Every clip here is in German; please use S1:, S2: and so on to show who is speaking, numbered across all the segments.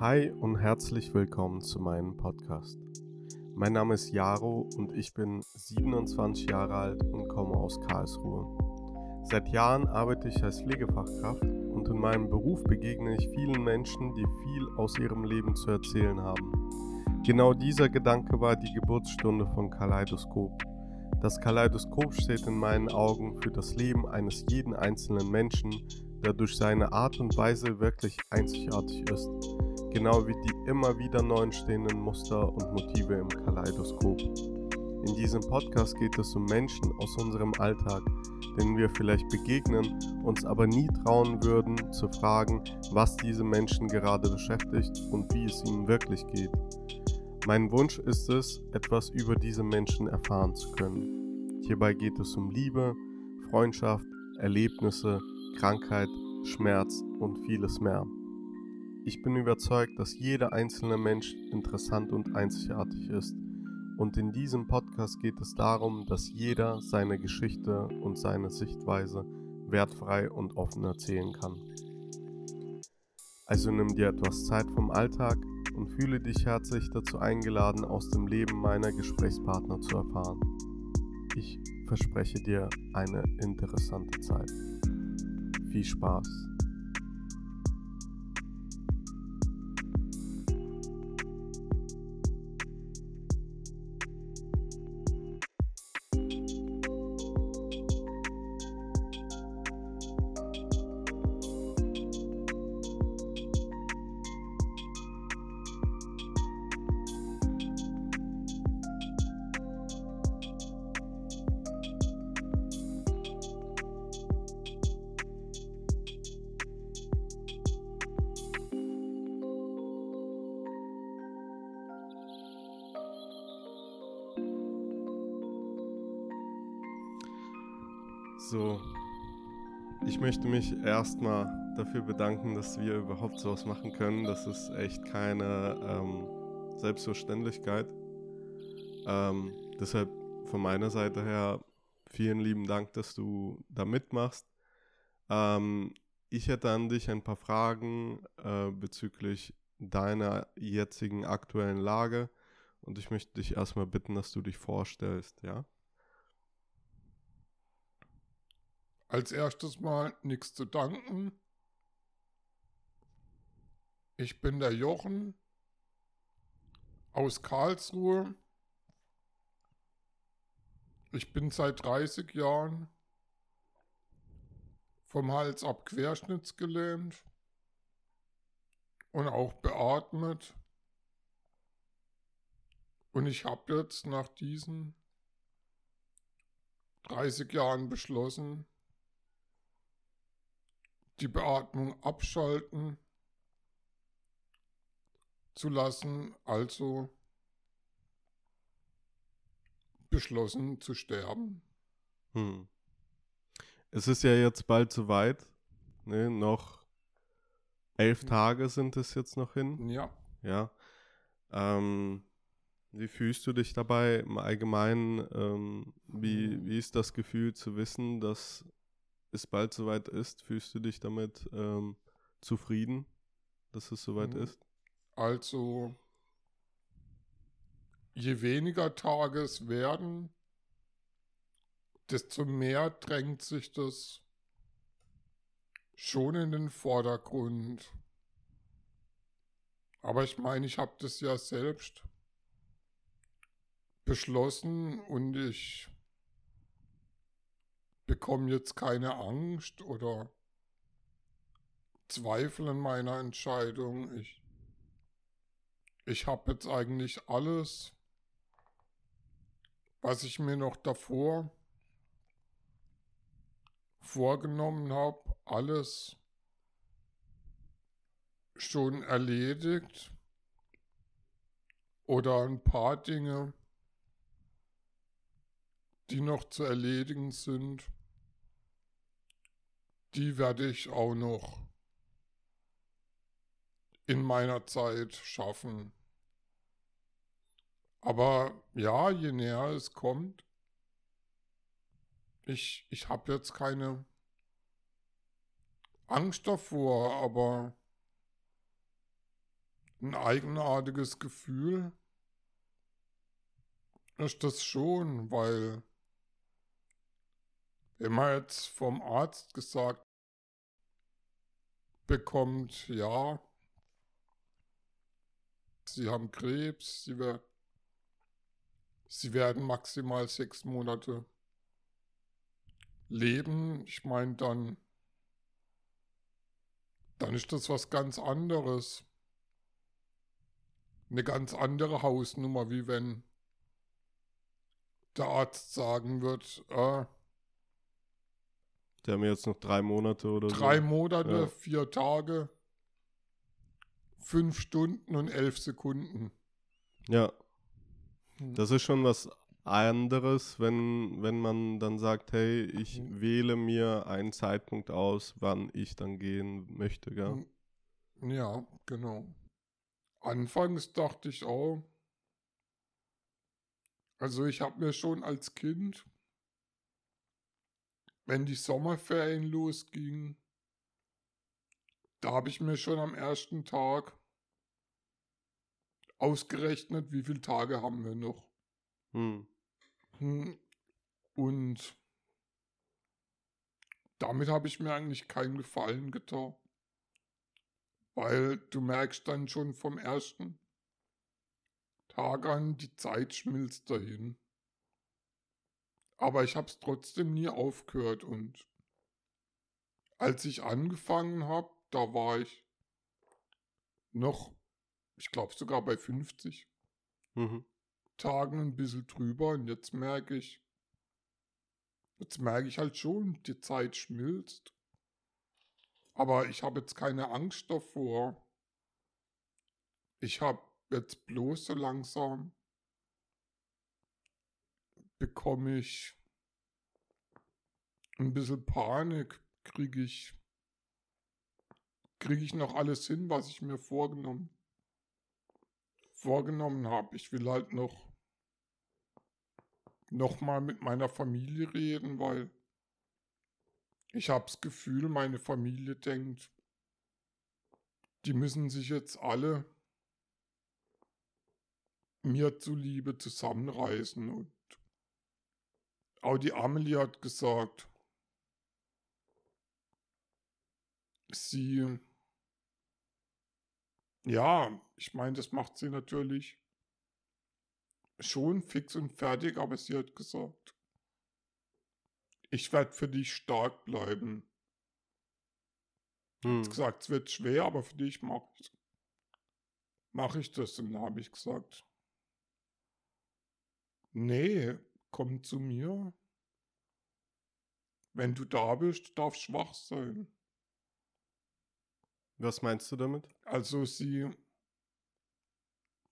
S1: Hi und herzlich willkommen zu meinem Podcast. Mein Name ist Jaro und ich bin 27 Jahre alt und komme aus Karlsruhe. Seit Jahren arbeite ich als Pflegefachkraft und in meinem Beruf begegne ich vielen Menschen, die viel aus ihrem Leben zu erzählen haben. Genau dieser Gedanke war die Geburtsstunde von Kaleidoskop. Das Kaleidoskop steht in meinen Augen für das Leben eines jeden einzelnen Menschen, der durch seine Art und Weise wirklich einzigartig ist genau wie die immer wieder neu entstehenden Muster und Motive im Kaleidoskop. In diesem Podcast geht es um Menschen aus unserem Alltag, denen wir vielleicht begegnen, uns aber nie trauen würden zu fragen, was diese Menschen gerade beschäftigt und wie es ihnen wirklich geht. Mein Wunsch ist es, etwas über diese Menschen erfahren zu können. Hierbei geht es um Liebe, Freundschaft, Erlebnisse, Krankheit, Schmerz und vieles mehr. Ich bin überzeugt, dass jeder einzelne Mensch interessant und einzigartig ist. Und in diesem Podcast geht es darum, dass jeder seine Geschichte und seine Sichtweise wertfrei und offen erzählen kann. Also nimm dir etwas Zeit vom Alltag und fühle dich herzlich dazu eingeladen, aus dem Leben meiner Gesprächspartner zu erfahren. Ich verspreche dir eine interessante Zeit. Viel Spaß! Mich erstmal dafür bedanken, dass wir überhaupt sowas machen können. Das ist echt keine ähm, Selbstverständlichkeit. Ähm, deshalb von meiner Seite her vielen lieben Dank, dass du da mitmachst. Ähm, ich hätte an dich ein paar Fragen äh, bezüglich deiner jetzigen aktuellen Lage und ich möchte dich erstmal bitten, dass du dich vorstellst, ja?
S2: Als erstes mal nichts zu danken. Ich bin der Jochen aus Karlsruhe. Ich bin seit 30 Jahren vom Hals ab querschnittsgelähmt und auch beatmet. Und ich habe jetzt nach diesen 30 Jahren beschlossen, die Beatmung abschalten zu lassen, also beschlossen zu sterben. Hm.
S1: Es ist ja jetzt bald soweit. Ne? Noch elf hm. Tage sind es jetzt noch hin.
S2: Ja.
S1: Ja. Ähm, wie fühlst du dich dabei im Allgemeinen? Ähm, wie, hm. wie ist das Gefühl zu wissen, dass es bald soweit ist, fühlst du dich damit ähm, zufrieden, dass es soweit mhm. ist?
S2: Also, je weniger Tage es werden, desto mehr drängt sich das schon in den Vordergrund. Aber ich meine, ich habe das ja selbst beschlossen und ich bekomme jetzt keine Angst oder Zweifel an meiner Entscheidung. Ich, ich habe jetzt eigentlich alles, was ich mir noch davor vorgenommen habe, alles schon erledigt oder ein paar Dinge, die noch zu erledigen sind die werde ich auch noch in meiner Zeit schaffen. Aber ja, je näher es kommt, ich, ich habe jetzt keine Angst davor, aber ein eigenartiges Gefühl. Ist das schon, weil man jetzt vom Arzt gesagt bekommt, ja, sie haben Krebs, sie, wer sie werden maximal sechs Monate leben. Ich meine, dann, dann ist das was ganz anderes. Eine ganz andere Hausnummer, wie wenn der Arzt sagen wird, äh,
S1: Die haben jetzt noch drei Monate oder
S2: drei
S1: so.
S2: Monate,
S1: Ja.
S2: vier Tage, fünf Stunden und elf Sekunden.
S1: Ja,
S2: Hm.
S1: das ist schon was anderes, wenn, wenn man dann sagt, hey, ich
S2: Mhm.
S1: wähle mir einen Zeitpunkt aus, wann ich dann gehen möchte, gell?
S2: Hm. Ja, genau. Anfangs dachte ich auch, also ich habe mir schon als Kind, wenn die Sommerferien losgingen, da habe ich mir schon am ersten Tag ausgerechnet, wie viele Tage haben wir noch.
S1: Hm.
S2: Hm, Und damit habe ich mir eigentlich keinen Gefallen getan. Weil du merkst dann schon vom ersten Tag an, die Zeit schmilzt dahin. Aber ich habe es trotzdem nie aufgehört und als ich angefangen habe, da war ich noch, ich glaube sogar bei 50.
S1: Mhm.
S2: Tagen ein bisschen drüber und jetzt merke ich, jetzt merke ich halt schon, die Zeit schmilzt. Aber ich habe jetzt keine Angst davor. Ich habe jetzt bloß so langsam bekomme ich ein bisschen Panik, kriege ich kriege ich noch alles hin, was ich mir vorgenommen vorgenommen habe. Ich will halt noch noch mal mit meiner Familie reden, weil ich habe das Gefühl, meine Familie denkt, die müssen sich jetzt alle mir zuliebe zusammenreißen und auch die Amelie hat gesagt, sie, ja, ich meine, das macht sie natürlich schon fix und fertig, aber sie hat gesagt, ich werde für dich stark bleiben.
S1: Hm.
S2: Hat gesagt, es wird schwer, aber für dich mache ich, mach ich das. Und dann habe ich gesagt, nee, komm zu mir. Wenn du da bist, darfst schwach sein.
S1: Was meinst du damit?
S2: Also sie,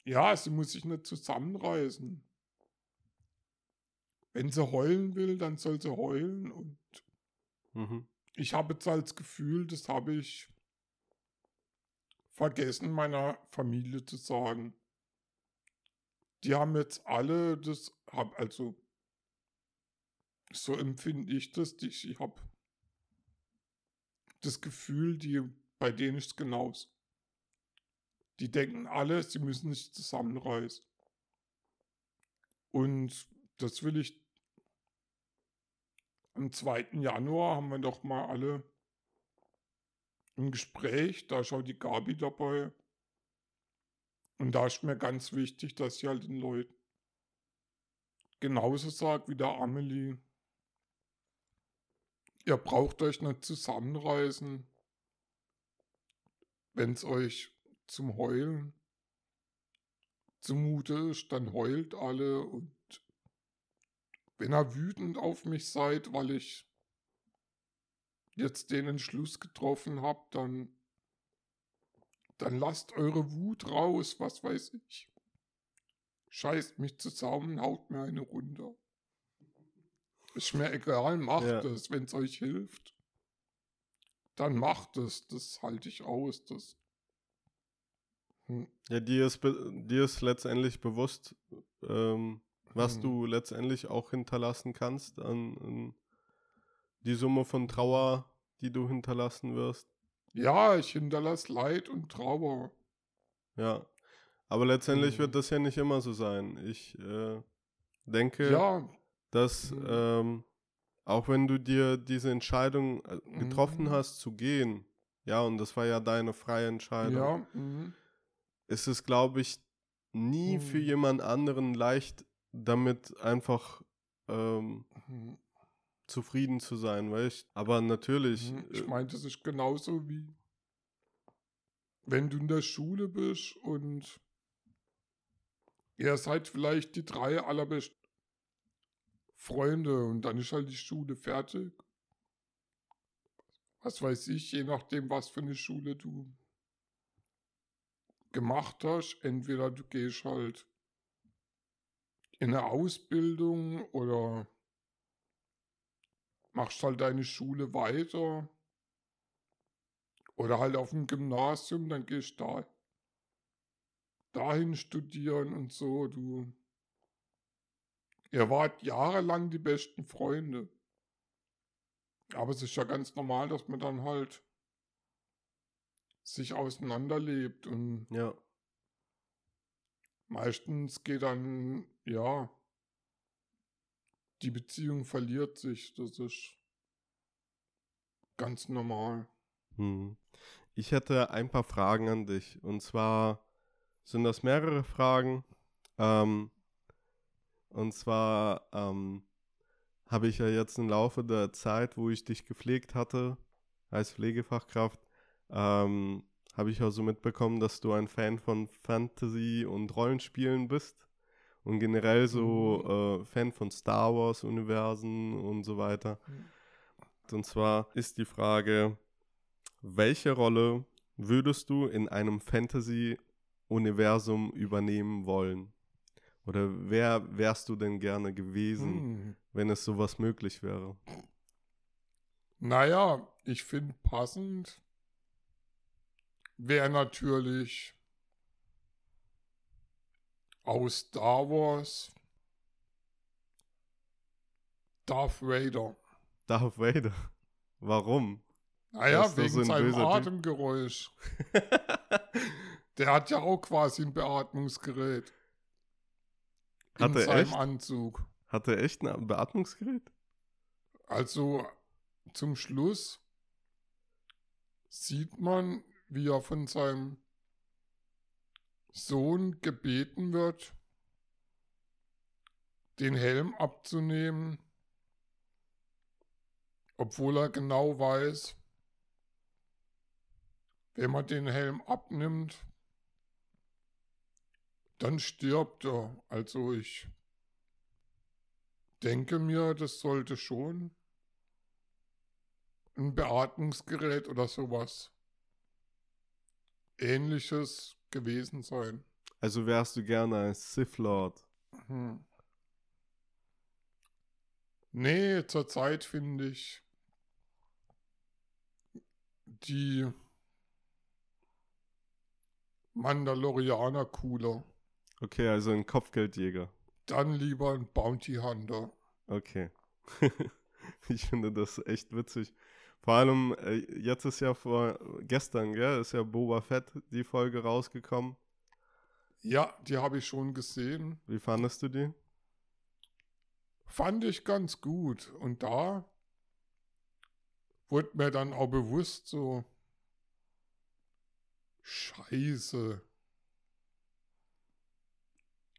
S2: ja, sie muss sich nicht zusammenreißen. Wenn sie heulen will, dann soll sie heulen. Und
S1: Mhm.
S2: ich habe jetzt als Gefühl, das habe ich vergessen, meiner Familie zu sagen. Die haben jetzt alle das, hab, also so empfinde ich das. die- Ich habe das Gefühl, die, bei denen ist es genauso. Die denken alle, sie müssen sich zusammenreißen. Und das will ich. Am 2. Januar haben wir doch mal alle ein Gespräch, da schaut die Gabi dabei. Und da ist mir ganz wichtig, dass ich halt den Leuten genauso sagt wie der Amelie. Ihr braucht euch nicht zusammenreißen, wenn es euch zum Heulen zumute ist, dann heult alle und wenn ihr wütend auf mich seid, weil ich jetzt den Entschluss getroffen habe, dann dann lasst eure Wut raus, was weiß ich. Scheißt mich zusammen, haut mir eine runter. Ist mir egal, macht
S1: Ja.
S2: es, wenn es euch hilft. Dann macht es, das halte ich aus. Das. Hm.
S1: Ja, dir ist, dir ist letztendlich bewusst, ähm, was
S2: Hm.
S1: du letztendlich auch hinterlassen kannst an, an die Summe von Trauer, die du hinterlassen wirst.
S2: Ja, ich hinterlasse Leid und Trauer.
S1: Ja. Aber letztendlich
S2: Mhm.
S1: wird das ja nicht immer so sein. Ich äh, denke,
S2: Ja,
S1: dass
S2: Mhm.
S1: ähm, auch wenn du dir diese Entscheidung äh, getroffen
S2: Mhm.
S1: hast zu gehen, ja, und das war ja deine freie Entscheidung,
S2: ja, mhm.
S1: ist es, glaube ich, nie für
S2: Mhm.
S1: jemand anderen leicht, damit einfach ähm,
S2: Mhm.
S1: zufrieden zu sein, weißt Aber natürlich,
S2: Mhm.
S1: äh,
S2: Ich meine, das ist genauso wie wenn du in der Schule bist und ihr seid vielleicht die drei allerbesten Freunde und dann ist halt die Schule fertig. Was weiß ich, je nachdem, was für eine Schule du gemacht hast. Entweder du gehst halt in eine Ausbildung oder machst halt deine Schule weiter. Oder halt auf dem Gymnasium, dann gehst du da dahin studieren und so. Du, ihr wart jahrelang die besten Freunde. Aber es ist ja ganz normal, dass man dann halt sich auseinanderlebt und
S1: ja,
S2: meistens geht dann, ja, die Beziehung verliert sich. Das ist ganz normal.
S1: hm. ich hätte ein paar Fragen an dich. Und zwar sind das mehrere Fragen. Ähm, und zwar ähm, habe ich ja jetzt im Laufe der Zeit, wo ich dich gepflegt hatte, als Pflegefachkraft, ähm, habe ich auch so mitbekommen, dass du ein Fan von Fantasy und Rollenspielen bist. Und generell so äh, Fan von Star Wars-Universen und so weiter. Und zwar ist die Frage, welche Rolle würdest du in einem Fantasy-Universum übernehmen wollen? Oder wer wärst du denn gerne gewesen,
S2: Hm.
S1: wenn es sowas möglich wäre?
S2: Naja, ich finde passend wäre natürlich aus Star Wars Darth Vader.
S1: Darth Vader. Warum?
S2: Naja, wegen
S1: so ein
S2: seinem. Atemgeräusch. Der hat ja auch quasi ein Beatmungsgerät.
S1: Hat
S2: in
S1: er
S2: seinem
S1: echt?
S2: Anzug.
S1: Hat er echt ein Beatmungsgerät?
S2: Also zum Schluss sieht man, wie er von seinem Sohn gebeten wird, den Helm abzunehmen, obwohl er genau weiß, wenn man den Helm abnimmt, dann stirbt er. Also ich denke mir, das sollte schon ein Beatmungsgerät oder sowas ähnliches gewesen sein.
S1: Also wärst du gerne ein Sith Lord.
S2: Hm. Nee, zurzeit finde ich die Mandalorianer cooler.
S1: Okay, also ein Kopfgeldjäger.
S2: Dann lieber ein Bounty Hunter.
S1: Okay. ich finde das echt witzig. Vor allem, äh, jetzt ist ja vor gestern, gell, ist ja Boba Fett die Folge rausgekommen.
S2: Ja, die habe ich schon gesehen.
S1: Wie fandest du die?
S2: Fand ich ganz gut. Und da wurde mir dann auch bewusst so, Scheiße.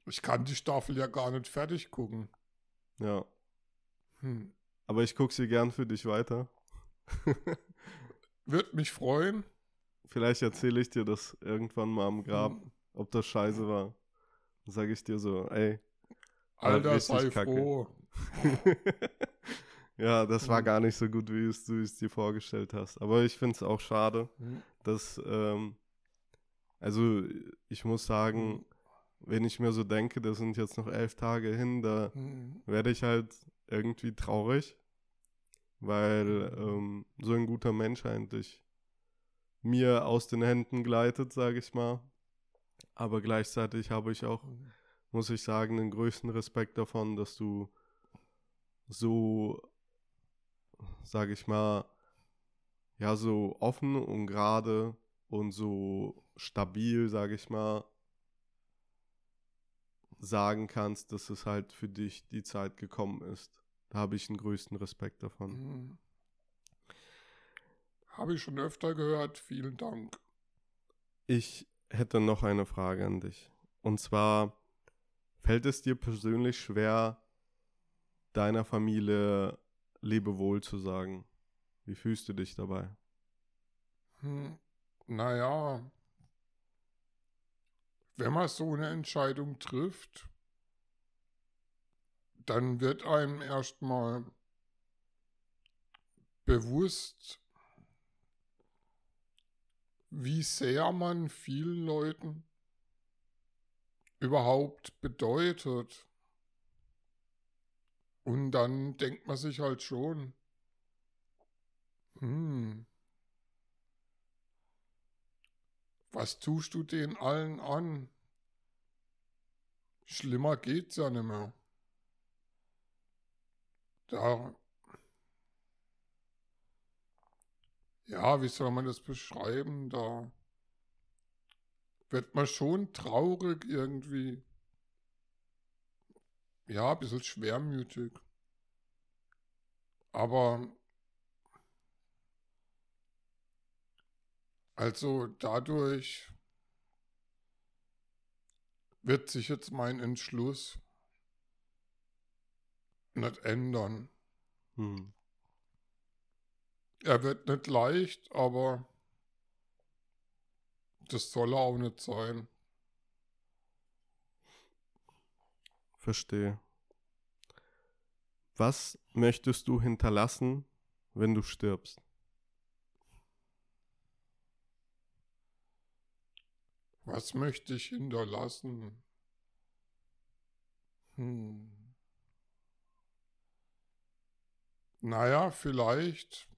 S2: Ich kann die Staffel ja gar nicht fertig gucken.
S1: Ja.
S2: Hm.
S1: Aber ich gucke sie gern für dich weiter.
S2: Wird mich freuen.
S1: Vielleicht erzähle ich dir das irgendwann mal am Grab,
S2: Hm.
S1: ob das scheiße war. Dann sage ich dir so, ey. war
S2: Alter, sei
S1: kacke.
S2: froh.
S1: ja, das war
S2: Hm.
S1: gar nicht so gut, wie es du es dir vorgestellt hast. Aber ich finde es auch schade,
S2: Hm.
S1: dass, ähm, also ich muss sagen, wenn ich mir so denke, das sind jetzt noch elf Tage hin, da
S2: Hm.
S1: werde ich halt irgendwie traurig, weil ähm, so ein guter Mensch eigentlich mir aus den Händen gleitet, sage ich mal. Aber gleichzeitig habe ich auch, muss ich sagen, den größten Respekt davon, dass du so, sage ich mal, ja, so offen und gerade und so stabil, sage ich mal, sagen kannst, dass es halt für dich die Zeit gekommen ist. Da habe ich den größten Respekt davon.
S2: Mhm. Habe ich schon öfter gehört. Vielen Dank.
S1: Ich hätte noch eine Frage an dich. Und zwar, fällt es dir persönlich schwer, deiner Familie Lebewohl zu sagen? Wie fühlst du dich dabei?
S2: Hm, naja, wenn man so eine Entscheidung trifft, dann wird einem erstmal bewusst, wie sehr man vielen Leuten überhaupt bedeutet. Und dann denkt man sich halt schon, hm, was tust du den allen an? Schlimmer geht's ja nicht mehr. Da. Ja, wie soll man das beschreiben? Da wird man schon traurig irgendwie. Ja, ein bisschen schwermütig. Aber also dadurch wird sich jetzt mein Entschluss nicht ändern. Hm. Er wird nicht leicht, aber das soll er auch nicht sein.
S1: Verstehe. Was möchtest du hinterlassen, wenn du stirbst?
S2: Was möchte ich hinterlassen? Hm. Naja, vielleicht.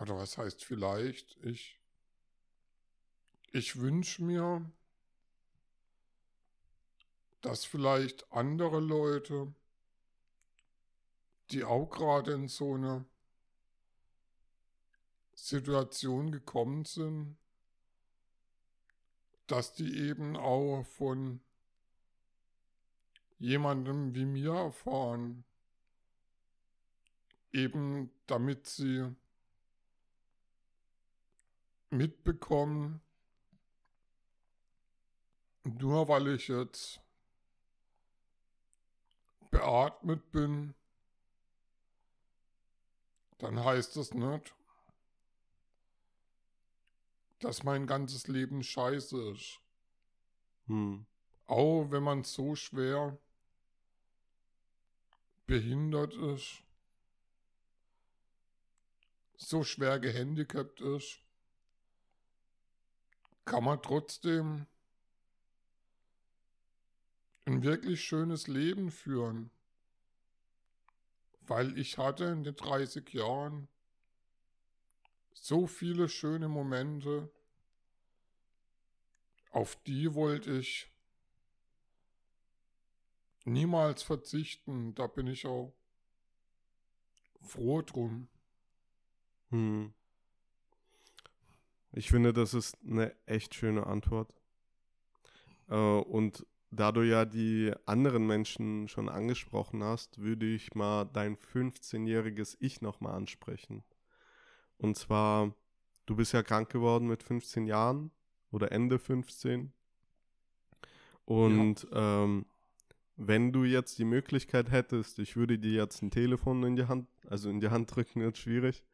S2: Oder was heißt vielleicht? Ich. Ich wünsche mir, dass vielleicht andere Leute, die auch gerade in so eine Situation gekommen sind, dass die eben auch von jemandem wie mir erfahren, eben damit sie mitbekommen, nur weil ich jetzt beatmet bin, dann heißt das nicht, dass mein ganzes Leben scheiße ist. Hm. Auch wenn man so schwer behindert ist, so schwer gehandicapt ist, kann man trotzdem ein wirklich schönes Leben führen. Weil ich hatte in den 30 Jahren so viele schöne Momente, auf die wollte ich niemals verzichten. Da bin ich auch froh drum. Hm.
S1: Ich finde, das ist eine echt schöne Antwort. Äh, und da du ja die anderen Menschen schon angesprochen hast, würde ich mal dein 15-jähriges Ich nochmal ansprechen. Und zwar, du bist ja krank geworden mit 15 Jahren oder Ende 15. Und ja. ähm, wenn du jetzt die Möglichkeit hättest, ich würde dir jetzt ein Telefon in die Hand, also in die Hand drücken, ist schwierig.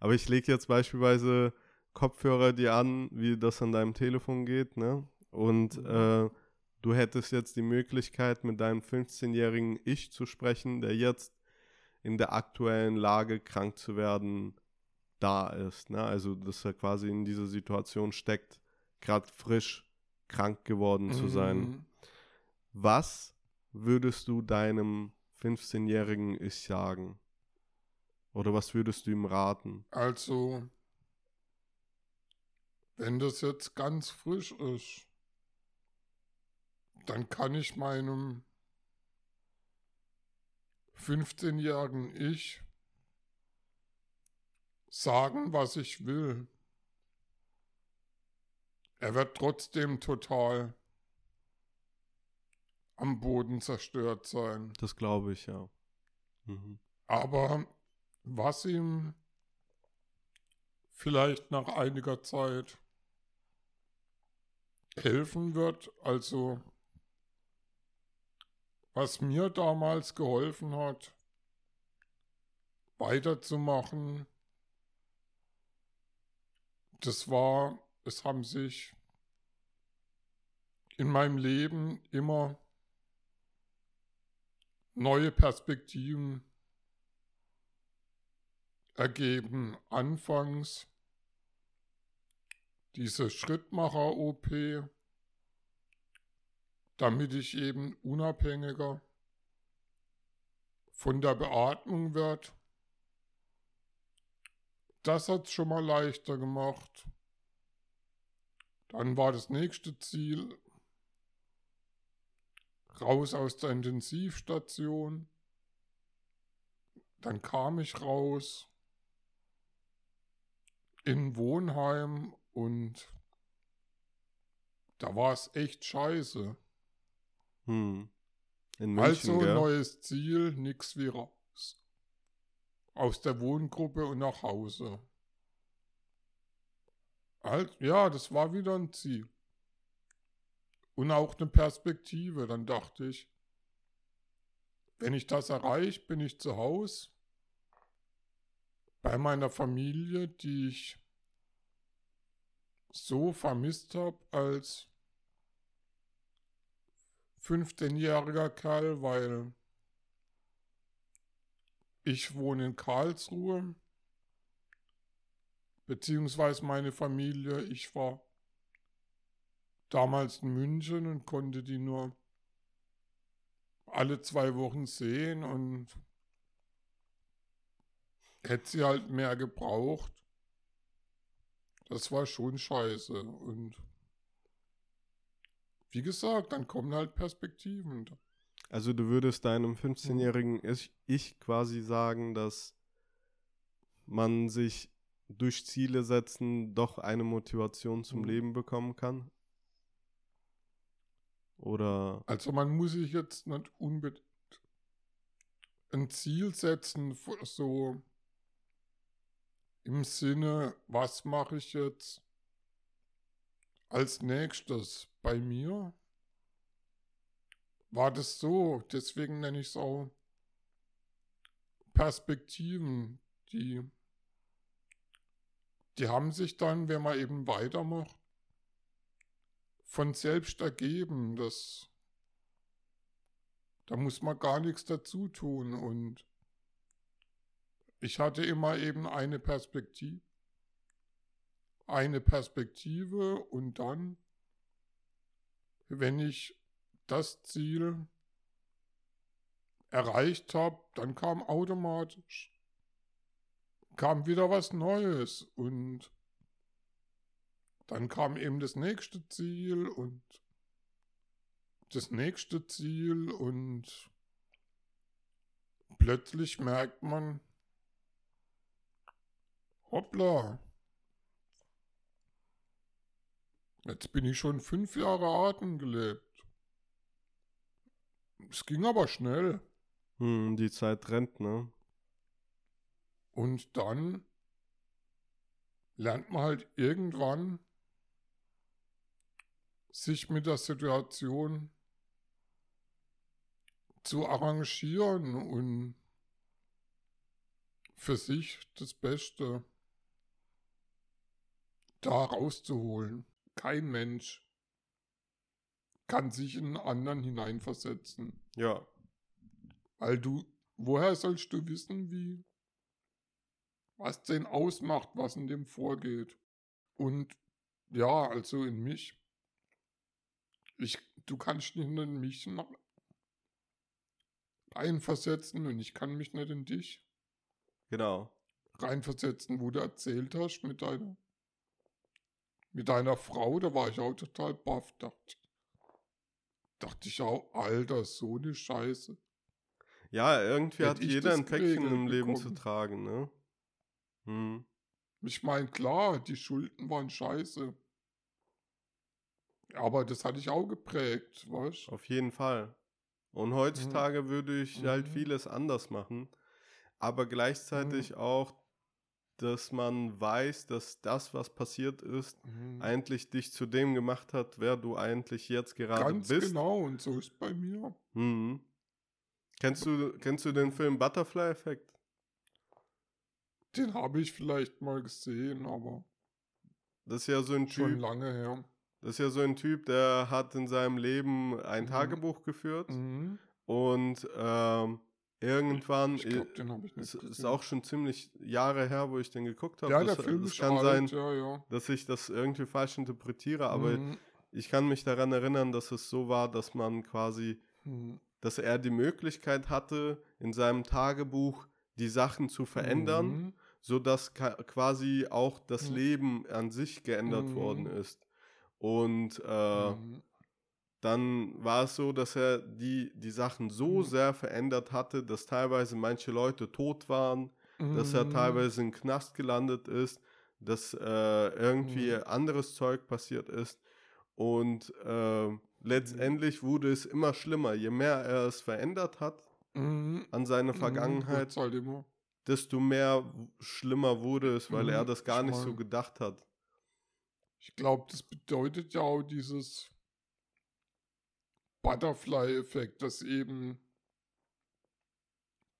S1: Aber ich lege jetzt beispielsweise Kopfhörer dir an, wie das an deinem Telefon geht, ne? Und mhm. äh, du hättest jetzt die Möglichkeit, mit deinem 15-jährigen Ich zu sprechen, der jetzt in der aktuellen Lage, krank zu werden, da ist. Ne? Also, dass er quasi in dieser Situation steckt, gerade frisch krank geworden zu sein. Mhm. Was würdest du deinem 15-jährigen Ich sagen? Oder was würdest du ihm raten?
S2: Also, wenn das jetzt ganz frisch ist, dann kann ich meinem 15-jährigen Ich sagen, was ich will. er wird trotzdem total am Boden zerstört sein.
S1: Das glaube ich, ja. Mhm.
S2: Aber was ihm vielleicht nach einiger Zeit helfen wird, also was mir damals geholfen hat, weiterzumachen, das war, es haben sich in meinem Leben immer neue Perspektiven ergeben. Anfangs diese Schrittmacher-OP, damit ich eben unabhängiger von der Beatmung wird. Das hat es schon mal leichter gemacht. Dann war das nächste Ziel, raus aus der Intensivstation. Dann kam ich raus in Wohnheim und da war es echt scheiße.
S1: Hm.
S2: München, also gell? neues Ziel, nix wie raus. Aus der Wohngruppe und nach Hause. Halt, ja, das war wieder ein Ziel. Und auch eine Perspektive. Dann dachte ich, wenn ich das erreiche, bin ich zu Hause bei meiner Familie, die ich so vermisst habe als 15-jähriger Kerl, weil ich wohne in Karlsruhe, beziehungsweise meine Familie, ich war damals in München und konnte die nur alle zwei Wochen sehen und hätte sie halt mehr gebraucht. Das war schon scheiße. Und wie gesagt, dann kommen halt Perspektiven.
S1: Also du würdest deinem 15-jährigen Ich quasi sagen, dass man sich durch Ziele setzen doch eine Motivation zum mhm. Leben bekommen kann? Oder?
S2: Also man muss sich jetzt nicht unbedingt ein Ziel setzen, so im Sinne, was mache ich jetzt als nächstes bei mir? War das so, deswegen nenne ich es auch Perspektiven, die, die haben sich dann, wenn man eben weitermacht, von selbst ergeben. Das, da muss man gar nichts dazu tun und ich hatte immer eben eine Perspektive, eine Perspektive und dann, wenn ich das Ziel erreicht habe, dann kam automatisch, kam wieder was Neues und dann kam eben das nächste Ziel und das nächste Ziel und plötzlich merkt man, Hoppla. Jetzt bin ich schon fünf Jahre Atem gelebt. Es ging aber schnell.
S1: Hm, die Zeit rennt, ne?
S2: Und dann lernt man halt irgendwann sich mit der Situation zu arrangieren und für sich das Beste da rauszuholen. Kein Mensch kann sich in einen anderen hineinversetzen.
S1: Ja.
S2: Weil du, woher sollst du wissen, wie, was den ausmacht, was in dem vorgeht? Und ja, also in mich. Ich, du kannst nicht in mich reinversetzen und ich kann mich nicht in dich.
S1: Genau.
S2: Reinversetzen, wo du erzählt hast mit deiner mit deiner Frau, da war ich auch total baff. Dachte, dachte ich auch, Alter, so eine Scheiße.
S1: Ja, irgendwie Hätt hat jeder ein Päckchen im Leben bekommen. zu tragen, ne?
S2: Hm. Ich meine, klar, die Schulden waren scheiße. Aber das hatte ich auch geprägt, weißt
S1: Auf jeden Fall. Und heutzutage würde ich halt
S2: Mhm.
S1: vieles anders machen. Aber gleichzeitig
S2: Mhm.
S1: auch, dass man weiß, dass das, was passiert ist,
S2: Mhm.
S1: eigentlich dich zu dem gemacht hat, wer du eigentlich jetzt gerade
S2: Ganz
S1: bist.
S2: genau, und so ist bei mir.
S1: Mhm. Kennst du, kennst du den Film Butterfly Effect?
S2: Den habe ich vielleicht mal gesehen, aber
S1: Das ist ja so ein
S2: schon
S1: Typ,
S2: lange her.
S1: das ist ja so ein Typ, der hat in seinem Leben ein
S2: Mhm.
S1: Tagebuch geführt
S2: Mhm.
S1: und ähm, irgendwann
S2: Ich glaube, den habe ich nicht
S1: Es ist
S2: gesehen.
S1: auch schon ziemlich Jahre her, wo ich den geguckt habe.
S2: ja,
S1: das,
S2: der Film
S1: das
S2: ist
S1: kann sein,
S2: ja, ja.
S1: dass ich das irgendwie falsch interpretiere, aber
S2: Mhm.
S1: ich kann mich daran erinnern, dass es so war, dass man quasi,
S2: Mhm.
S1: dass er die Möglichkeit hatte, in seinem Tagebuch die Sachen zu verändern,
S2: Mhm.
S1: sodass quasi auch das
S2: Mhm.
S1: Leben an sich geändert
S2: Mhm.
S1: worden ist. Und äh,
S2: Mhm.
S1: Dann war es so, dass er die, die Sachen so
S2: Mhm.
S1: sehr verändert hatte, dass teilweise manche Leute tot waren, dass er
S2: Mhm.
S1: teilweise im Knast gelandet ist, dass äh, irgendwie
S2: Mhm.
S1: anderes Zeug passiert ist. Und äh, letztendlich wurde es immer schlimmer. Je mehr er es verändert hat
S2: Mhm.
S1: an seine
S2: Mhm.
S1: Vergangenheit, desto mehr schlimmer wurde es, weil
S2: Mhm,
S1: er das gar
S2: ich
S1: nicht so gedacht hat.
S2: Ich glaube, das bedeutet ja auch dieses Butterfly-Effekt, dass eben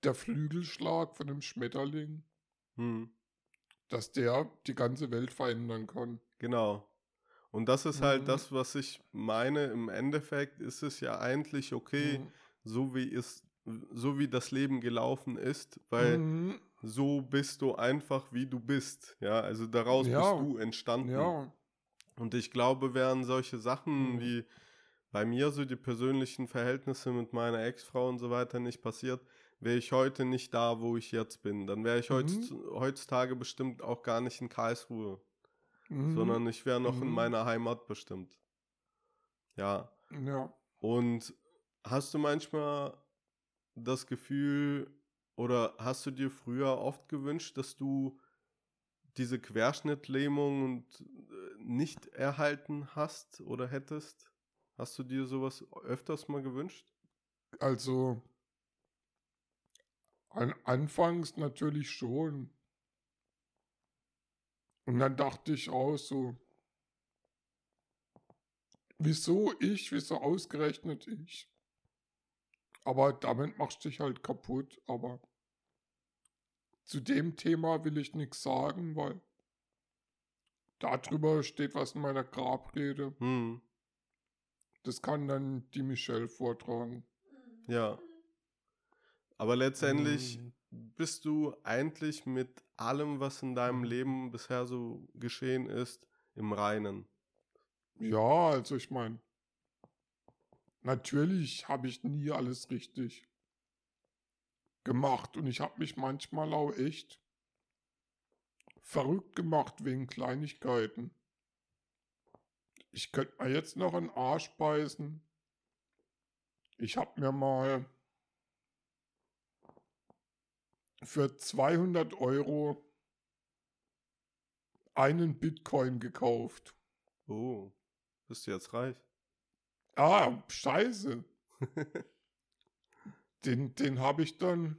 S2: der Flügelschlag von dem Schmetterling,
S1: Hm,
S2: dass der die ganze Welt verändern kann.
S1: genau. Und das ist halt
S2: Mhm.
S1: das, was ich meine. Im Endeffekt ist es ja eigentlich okay,
S2: Mhm.
S1: so wie es, so wie das Leben gelaufen ist, weil
S2: Mhm.
S1: so bist du einfach, wie du bist. Ja, also daraus
S2: Ja.
S1: bist du entstanden.
S2: Ja.
S1: Und ich glaube, wären solche Sachen
S2: Mhm.
S1: wie bei mir so die persönlichen Verhältnisse mit meiner Ex-Frau und so weiter nicht passiert, wäre ich heute nicht da, wo ich jetzt bin. Dann wäre ich
S2: Mhm.
S1: heutzutage bestimmt auch gar nicht in Karlsruhe,
S2: Mhm.
S1: sondern ich wäre noch in
S2: Mhm.
S1: meiner Heimat bestimmt. Ja.
S2: Ja.
S1: Und hast du manchmal das Gefühl oder hast du dir früher oft gewünscht, dass du diese Querschnittlähmung und, äh, nicht erhalten hast oder hättest? Hast du dir sowas öfters mal gewünscht?
S2: Also an, anfangs natürlich schon. Und dann dachte ich auch so, wieso ich, wieso ausgerechnet ich? Aber damit machst du dich halt kaputt. Aber zu dem Thema will ich nichts sagen, weil darüber steht was in meiner Grabrede.
S1: Hm,
S2: Das kann dann die Michelle vortragen.
S1: ja. Aber letztendlich
S2: Mm.
S1: bist du eigentlich mit allem, was in deinem
S2: Mhm.
S1: Leben bisher so geschehen ist, im Reinen.
S2: Ja, also ich meine, natürlich habe ich nie alles richtig gemacht und ich habe mich manchmal auch echt verrückt gemacht wegen Kleinigkeiten. Ich könnte mir jetzt noch einen Arsch beißen. Ich habe mir mal für 200 Euro einen Bitcoin gekauft.
S1: Oh, bist du jetzt reich?
S2: Ah, scheiße. den den habe ich dann.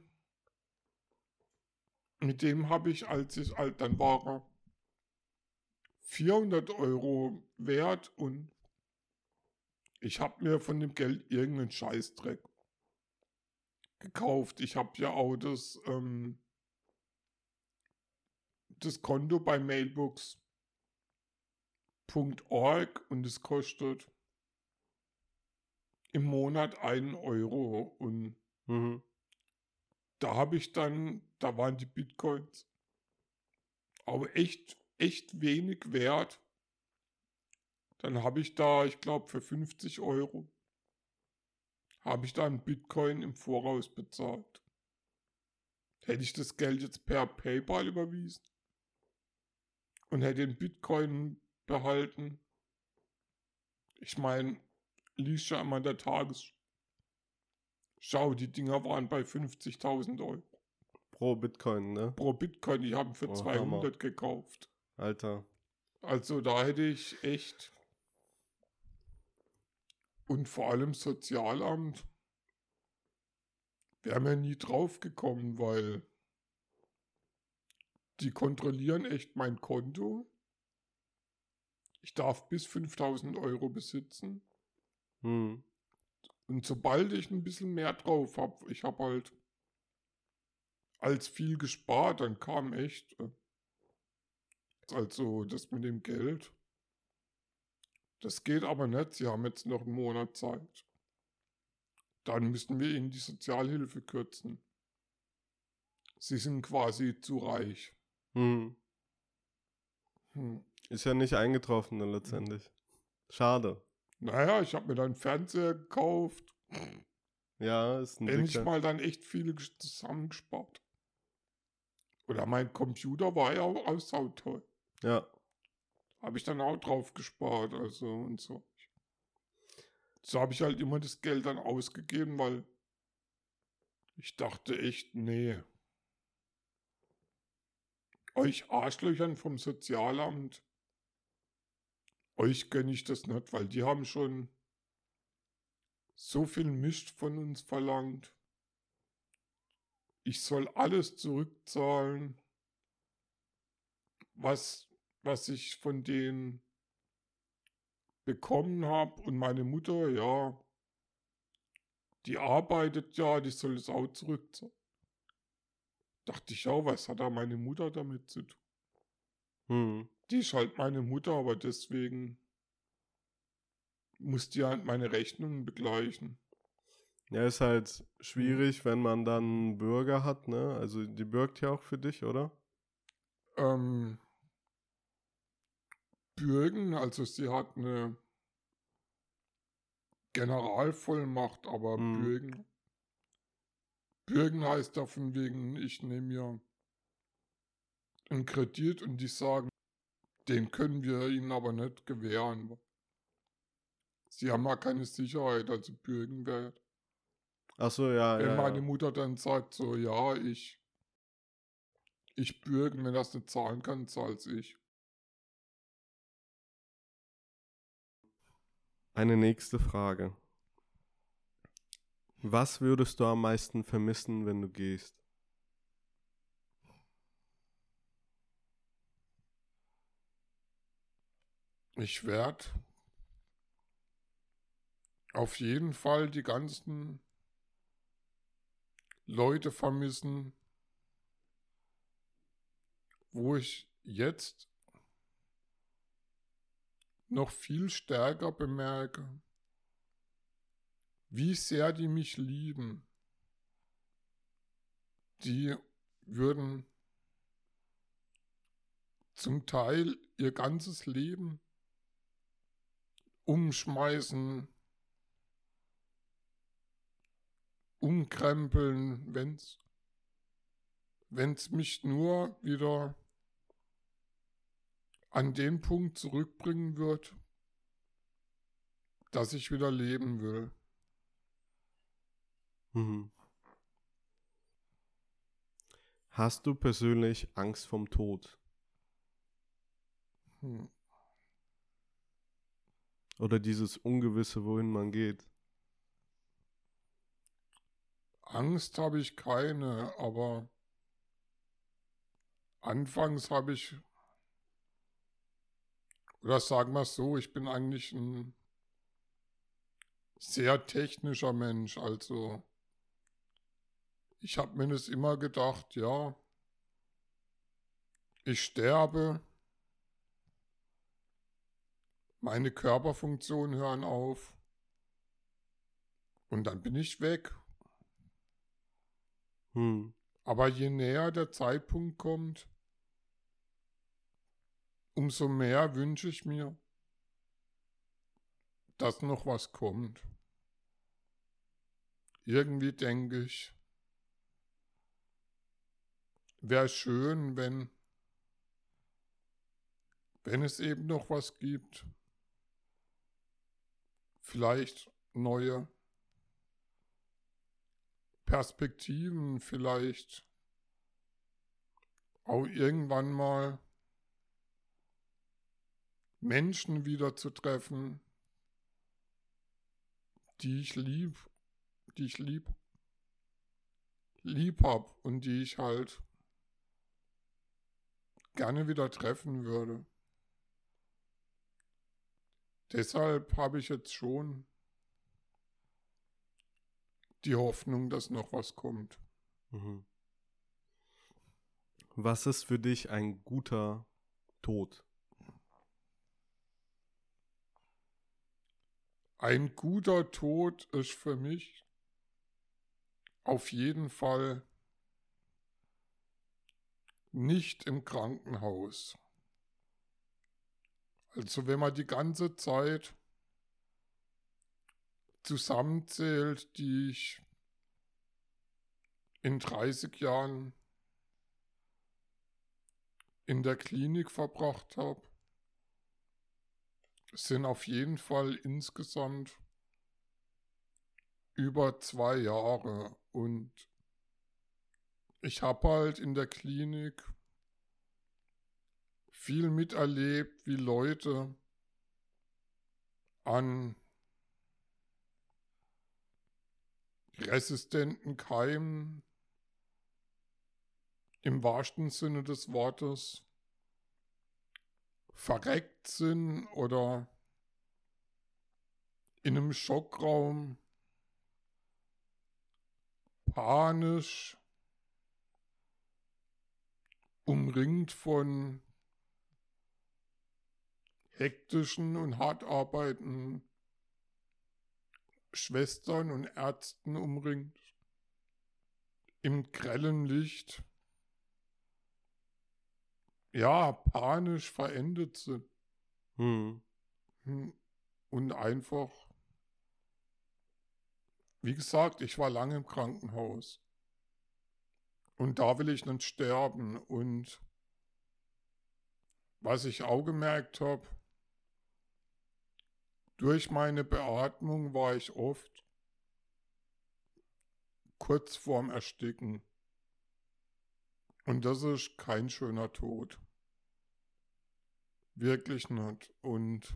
S2: Mit dem habe ich, als ich alt, dann war 400 Euro wert und ich habe mir von dem Geld irgendeinen Scheißdreck gekauft. Ich habe ja auch das, ähm, das Konto bei Mailbox.org und es kostet im Monat einen Euro und
S1: Mhm.
S2: da habe ich dann, da waren die Bitcoins aber echt, echt wenig wert. Dann habe ich da, ich glaube, für 50 Euro habe ich da einen Bitcoin im Voraus bezahlt. Hätte ich das Geld jetzt per PayPal überwiesen und hätte den Bitcoin behalten, ich meine, liest ja immer der Tagesschau, die Dinger waren bei 50.000 Euro
S1: Pro Bitcoin, ne?
S2: pro Bitcoin. Die haben für
S1: Oh,
S2: 200 gekauft.
S1: Alter.
S2: Also da hätte ich echt und vor allem Sozialamt wäre mir nie drauf gekommen, weil die kontrollieren echt mein Konto. Ich darf bis 5000 Euro besitzen.
S1: Hm.
S2: Und sobald ich ein bisschen mehr drauf habe, ich habe halt als viel gespart, dann kam echt, also das mit dem Geld. Das geht aber nicht, sie haben jetzt noch einen Monat Zeit. Dann müssten wir ihnen die Sozialhilfe kürzen. Sie sind quasi zu reich.
S1: Hm.
S2: Hm.
S1: Ist ja nicht eingetroffen dann letztendlich. Schade.
S2: Naja, ich habe mir dann Fernseher gekauft.
S1: Ja, ist ein
S2: Endlich
S1: dicker.
S2: mal dann echt viel ges- zusammengespart. Oder mein Computer war ja auch auch sauteuer.
S1: Ja.
S2: Habe ich dann auch drauf gespart, also und so. So habe ich halt immer das Geld dann ausgegeben, weil ich dachte echt, nee. Euch Arschlöchern vom Sozialamt, euch gönne ich das nicht, weil die haben schon so viel Mist von uns verlangt. Ich soll alles zurückzahlen, was, was ich von denen bekommen habe. Und meine Mutter, ja, die arbeitet ja, die soll es auch zurückzahlen. Dachte ich auch, was hat da meine Mutter damit zu tun?
S1: Hm.
S2: Die ist halt meine Mutter, aber deswegen muss die halt meine Rechnungen begleichen.
S1: Ja, ist halt schwierig, wenn man dann Bürger hat, ne? Also die bürgt ja auch für dich, oder?
S2: Ähm, Bürgen, also sie hat eine Generalvollmacht, aber
S1: Mhm.
S2: Bürgen. Bürgen heißt davon wegen, ich nehme mir einen Kredit und die sagen, den können wir ihnen aber nicht gewähren. Sie haben ja keine Sicherheit, also Bürgen wäre
S1: Ach so, ja,
S2: Wenn
S1: ja.
S2: meine
S1: ja.
S2: Mutter dann sagt, so, ja, ich, ich bürgen, wenn das nicht zahlen kann, zahl's ich.
S1: Eine nächste Frage. Was würdest du am meisten vermissen, wenn du gehst?
S2: Ich werde auf jeden Fall die ganzen Leute vermissen, wo ich jetzt noch viel stärker bemerke, wie sehr die mich lieben. Die würden zum Teil ihr ganzes Leben umschmeißen, umkrempeln, wenn's wenn's mich nur wieder an den Punkt zurückbringen wird, dass ich wieder leben will.
S1: Mhm. Hast du persönlich Angst vom Tod?
S2: Hm.
S1: Oder dieses Ungewisse, wohin man geht?
S2: Angst habe ich keine, aber anfangs habe ich, oder sagen wir es so, ich bin eigentlich ein sehr technischer Mensch, also ich habe mir das immer gedacht, ja, ich sterbe, meine Körperfunktionen hören auf und dann bin ich weg.
S1: Hm.
S2: Aber je näher der Zeitpunkt kommt, umso mehr wünsche ich mir, dass noch was kommt. Irgendwie denke ich, wäre schön, wenn, wenn es eben noch was gibt. Vielleicht neue Perspektiven, vielleicht auch irgendwann mal Menschen wieder zu treffen, die ich lieb, die ich lieb, lieb hab und die ich halt gerne wieder treffen würde. Deshalb habe ich jetzt schon die Hoffnung, dass noch was kommt.
S1: Mhm. Was ist für dich ein guter Tod?
S2: Ein guter Tod ist für mich auf jeden Fall nicht im Krankenhaus. Also wenn man die ganze Zeit zusammenzählt, die ich in 30 Jahren in der Klinik verbracht habe, sind auf jeden Fall insgesamt über zwei Jahre. Und ich habe halt in der Klinik viel miterlebt, wie Leute an resistenten Keimen im wahrsten Sinne des Wortes verreckt sind oder in einem Schockraum panisch umringt von hektischen und hart arbeitenden Schwestern und Ärzten umringt, im grellen Licht, ja, panisch verendet sind. Hm. hm. Und einfach, wie gesagt, ich war lange im Krankenhaus. Und da will ich nicht sterben. Und was ich auch gemerkt habe, durch meine Beatmung war ich oft kurz vorm Ersticken. Und das ist kein schöner Tod. Wirklich nicht. Und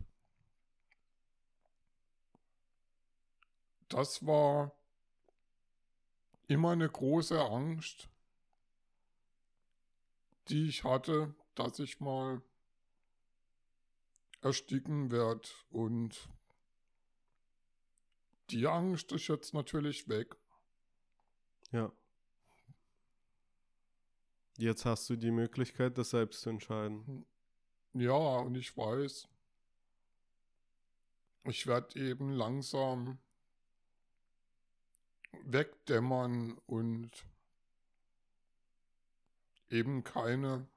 S2: das war immer eine große Angst, die ich hatte, dass ich mal ersticken werde. Und die Angst ist jetzt natürlich weg.
S1: Ja. Jetzt hast du die Möglichkeit, das selbst zu entscheiden.
S2: Ja, und ich weiß, ich werde eben langsam wegdämmern und eben keine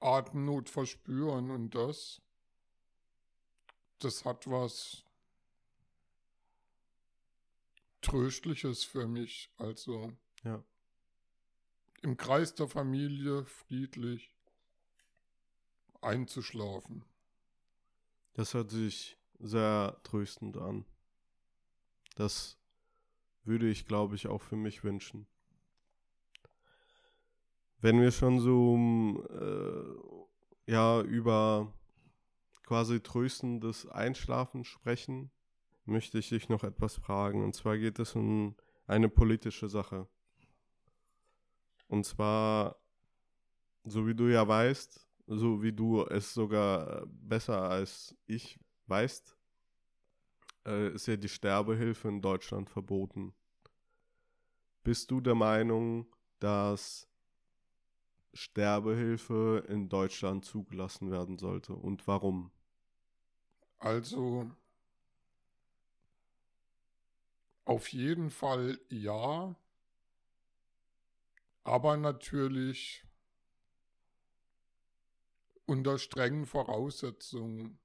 S2: Atemnot verspüren und das, das hat was Tröstliches für mich. Also
S1: ja.
S2: Im Kreis der Familie friedlich einzuschlafen.
S1: Das hört sich sehr tröstend an. Das würde ich, glaube ich, auch für mich wünschen. Wenn wir schon so äh, ja über quasi tröstendes Einschlafen sprechen, möchte ich dich noch etwas fragen. Und zwar geht es um eine politische Sache. Und zwar, so wie du ja weißt, so wie du es sogar besser als ich weißt, äh, ist ja die Sterbehilfe in Deutschland verboten. Bist du der Meinung, dass Sterbehilfe in Deutschland zugelassen werden sollte und warum?
S2: Also auf jeden Fall ja, aber natürlich unter strengen Voraussetzungen.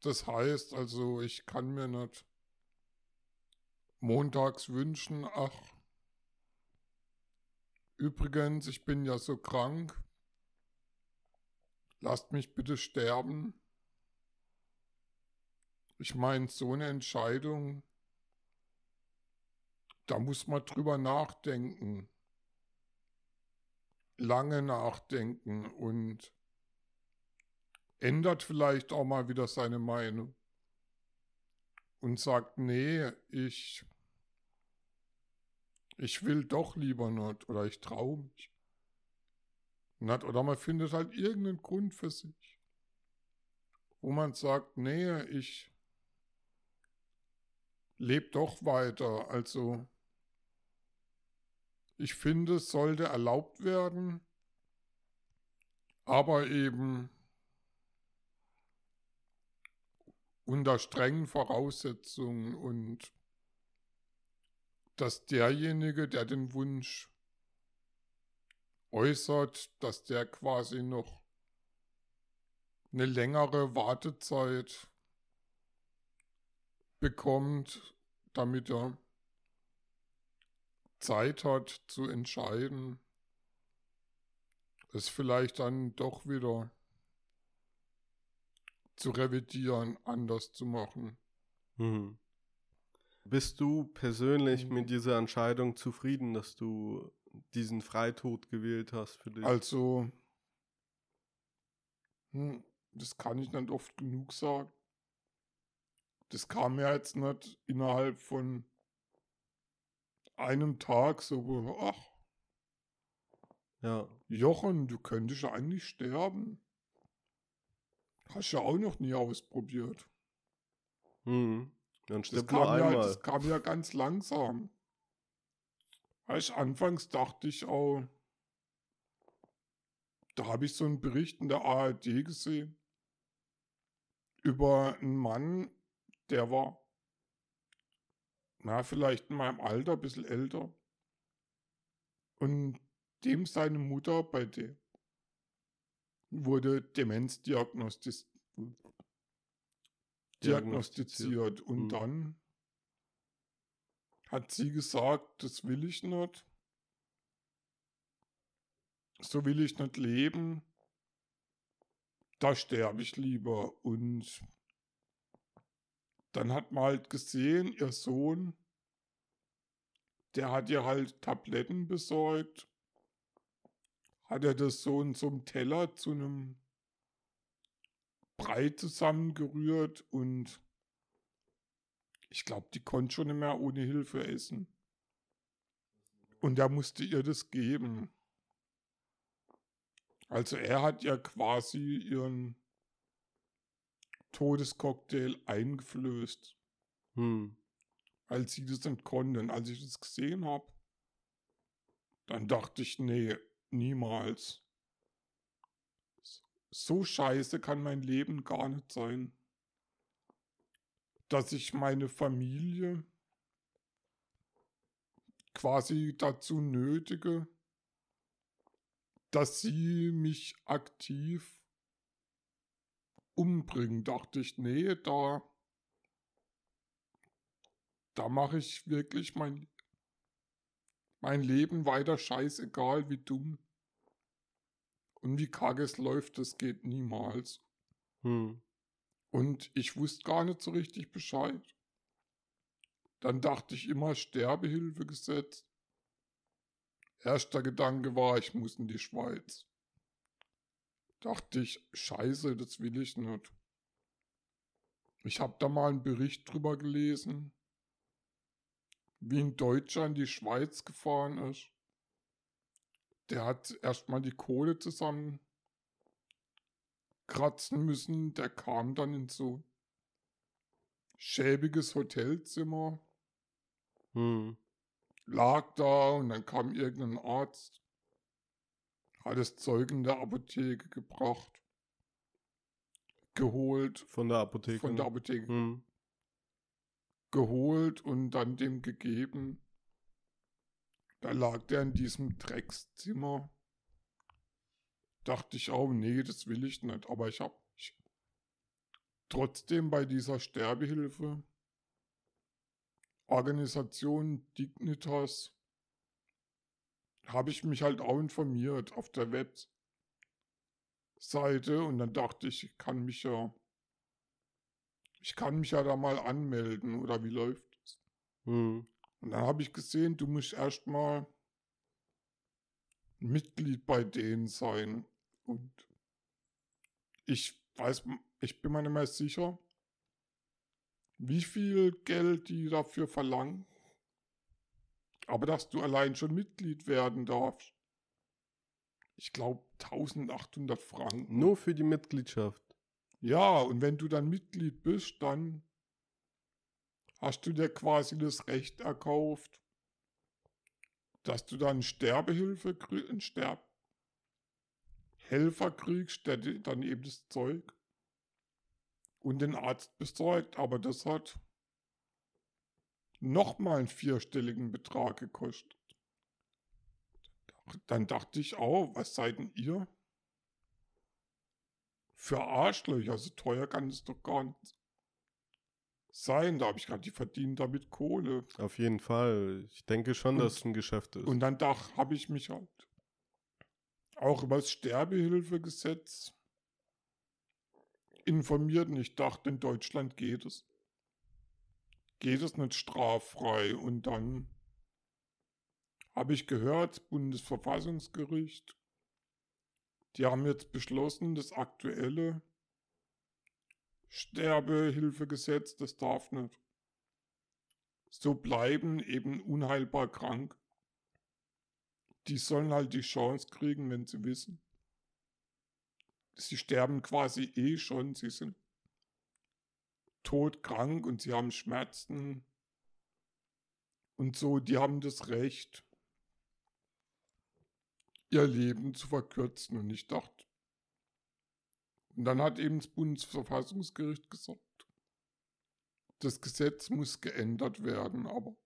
S2: Das heißt also, ich kann mir nicht montags wünschen, ach, übrigens, ich bin ja so krank, lasst mich bitte sterben. Ich meine, so eine Entscheidung, da muss man drüber nachdenken lange nachdenken und ändert vielleicht auch mal wieder seine Meinung. und sagt, nee, ich, ich will doch lieber nicht oder ich traue mich. Nicht, oder man findet halt irgendeinen Grund für sich, wo man sagt, nee, ich lebe doch weiter. Also ich finde, es sollte erlaubt werden, aber eben unter strengen Voraussetzungen und dass derjenige, der den Wunsch äußert, dass der quasi noch eine längere Wartezeit bekommt, damit er Zeit hat zu entscheiden, es vielleicht dann doch wieder zu revidieren, anders zu machen.
S1: Mhm. Bist du persönlich
S2: Mhm.
S1: mit dieser Entscheidung zufrieden, dass du diesen Freitod gewählt hast für dich?
S2: Also, hm, das kann ich nicht oft genug sagen. Das kam ja jetzt nicht innerhalb von einem Tag so, ach,
S1: ja.
S2: Jochen, du könntest ja eigentlich sterben. Hast ja auch noch nie ausprobiert.
S1: Mhm. Dann
S2: Das
S1: stirbt
S2: kam, ja,
S1: einmal.
S2: das kam ja ganz langsam. Weißt, anfangs dachte ich auch, da habe ich so einen Bericht in der ARD gesehen über einen Mann, der war, na, vielleicht in meinem Alter, ein bisschen älter. Und dem seine Mutter bei der wurde Demenz diagnostis diagnostiziert. Und
S1: Hm.
S2: dann hat sie gesagt, das will ich nicht. So will ich nicht leben. Da sterbe ich lieber. Und dann hat man halt gesehen, ihr Sohn, der hat ihr halt Tabletten besorgt. Hat er das so in so einem Teller zu einem Brei zusammengerührt und ich glaube, die konnte schon nicht mehr ohne Hilfe essen. Und er musste ihr das geben. Also er hat ja quasi ihren Todescocktail eingeflößt,
S1: Hm.
S2: als sie das konnten. Als ich das gesehen habe, dann dachte ich, nee, niemals. So scheiße kann mein Leben gar nicht sein. Dass ich meine Familie quasi dazu nötige, dass sie mich aktiv umbringen. Dachte ich, nee, da, da mache ich wirklich mein, mein Leben weiter scheißegal, wie dumm und wie kacke es läuft, das geht niemals.
S1: Hm.
S2: Und ich wusste gar nicht so richtig Bescheid. Dann dachte ich immer Sterbehilfe gesetzt. Erster Gedanke war, ich muss in die Schweiz. Dachte ich, scheiße, das will ich nicht. Ich habe da mal einen Bericht drüber gelesen, wie ein Deutscher in die Schweiz gefahren ist. Der hat erstmal die Kohle zusammen kratzen müssen. Der kam dann in so schäbiges Hotelzimmer,
S1: Hm.
S2: lag da und dann kam irgendein Arzt, hat das Zeug in der Apotheke gebracht, geholt,
S1: Von der Apotheke.
S2: von der
S1: ne?
S2: Apotheke
S1: Hm.
S2: geholt und dann dem gegeben. Da lag der in diesem Dreckszimmer. Dachte ich auch, nee, das will ich nicht. Aber ich habe trotzdem bei dieser Sterbehilfe Organisation Dignitas habe ich mich halt auch informiert auf der Webseite und dann dachte ich, ich kann mich ja ich kann mich ja da mal anmelden oder wie läuft es?
S1: Hm.
S2: Und dann habe ich gesehen, du musst erstmal Mitglied bei denen sein. Und ich weiß, ich bin mir nicht mehr sicher, wie viel Geld die dafür verlangen. Aber dass du allein schon Mitglied werden darfst. Ich glaube 1800 Franken.
S1: Nur für die Mitgliedschaft.
S2: Ja, und wenn du dann Mitglied bist, dann hast du dir quasi das Recht erkauft, dass du dann Sterbehilfe kriegst, Sterb Helfer kriegst, der dann eben das Zeug und den Arzt besorgt. Aber das hat nochmal einen vierstelligen Betrag gekostet. Dann dachte ich auch, was seid denn ihr? Für Arschlöcher, so teuer kann es doch gar nicht sein. Da habe ich gerade, die verdienen damit Kohle.
S1: Auf jeden Fall. Ich denke schon,
S2: Und-
S1: dass es ein Geschäft ist.
S2: Und dann habe ich mich halt auch über das Sterbehilfegesetz informiert und ich dachte, in Deutschland geht es. Geht es nicht straffrei. Und dann habe ich gehört, Bundesverfassungsgericht, die haben jetzt beschlossen, das aktuelle Sterbehilfegesetz, das darf nicht so bleiben, eben unheilbar krank. Die sollen halt die Chance kriegen, wenn sie wissen. Sie sterben quasi eh schon, sie sind todkrank und sie haben Schmerzen. Und so, die haben das Recht, ihr Leben zu verkürzen. Und ich dachte, und dann hat eben das Bundesverfassungsgericht gesagt, das Gesetz muss geändert werden, aber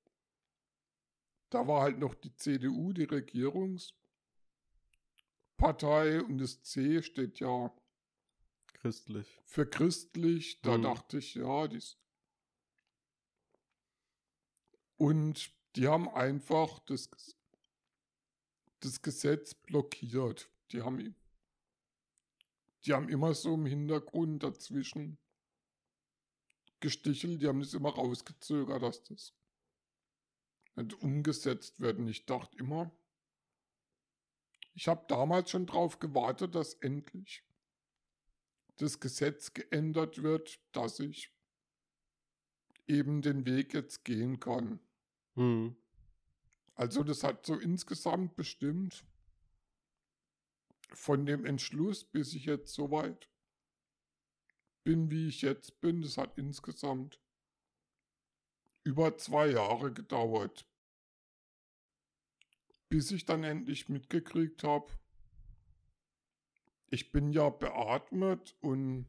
S2: da war halt noch die CDU, die Regierungspartei, und das C steht ja
S1: Christlich.
S2: für christlich. Da
S1: Mhm.
S2: dachte ich, ja, dies. Und die haben einfach das, das Gesetz blockiert. Die haben, die haben immer so im Hintergrund dazwischen gestichelt, die haben das immer rausgezögert, dass das nicht umgesetzt wird. Und ich dachte immer, ich habe damals schon drauf gewartet, dass endlich das Gesetz geändert wird, dass ich eben den Weg jetzt gehen kann.
S1: Hm.
S2: Also das hat so insgesamt bestimmt von dem Entschluss, bis ich jetzt so weit bin, wie ich jetzt bin, das hat insgesamt über zwei Jahre gedauert, bis ich dann endlich mitgekriegt habe, ich bin ja beatmet und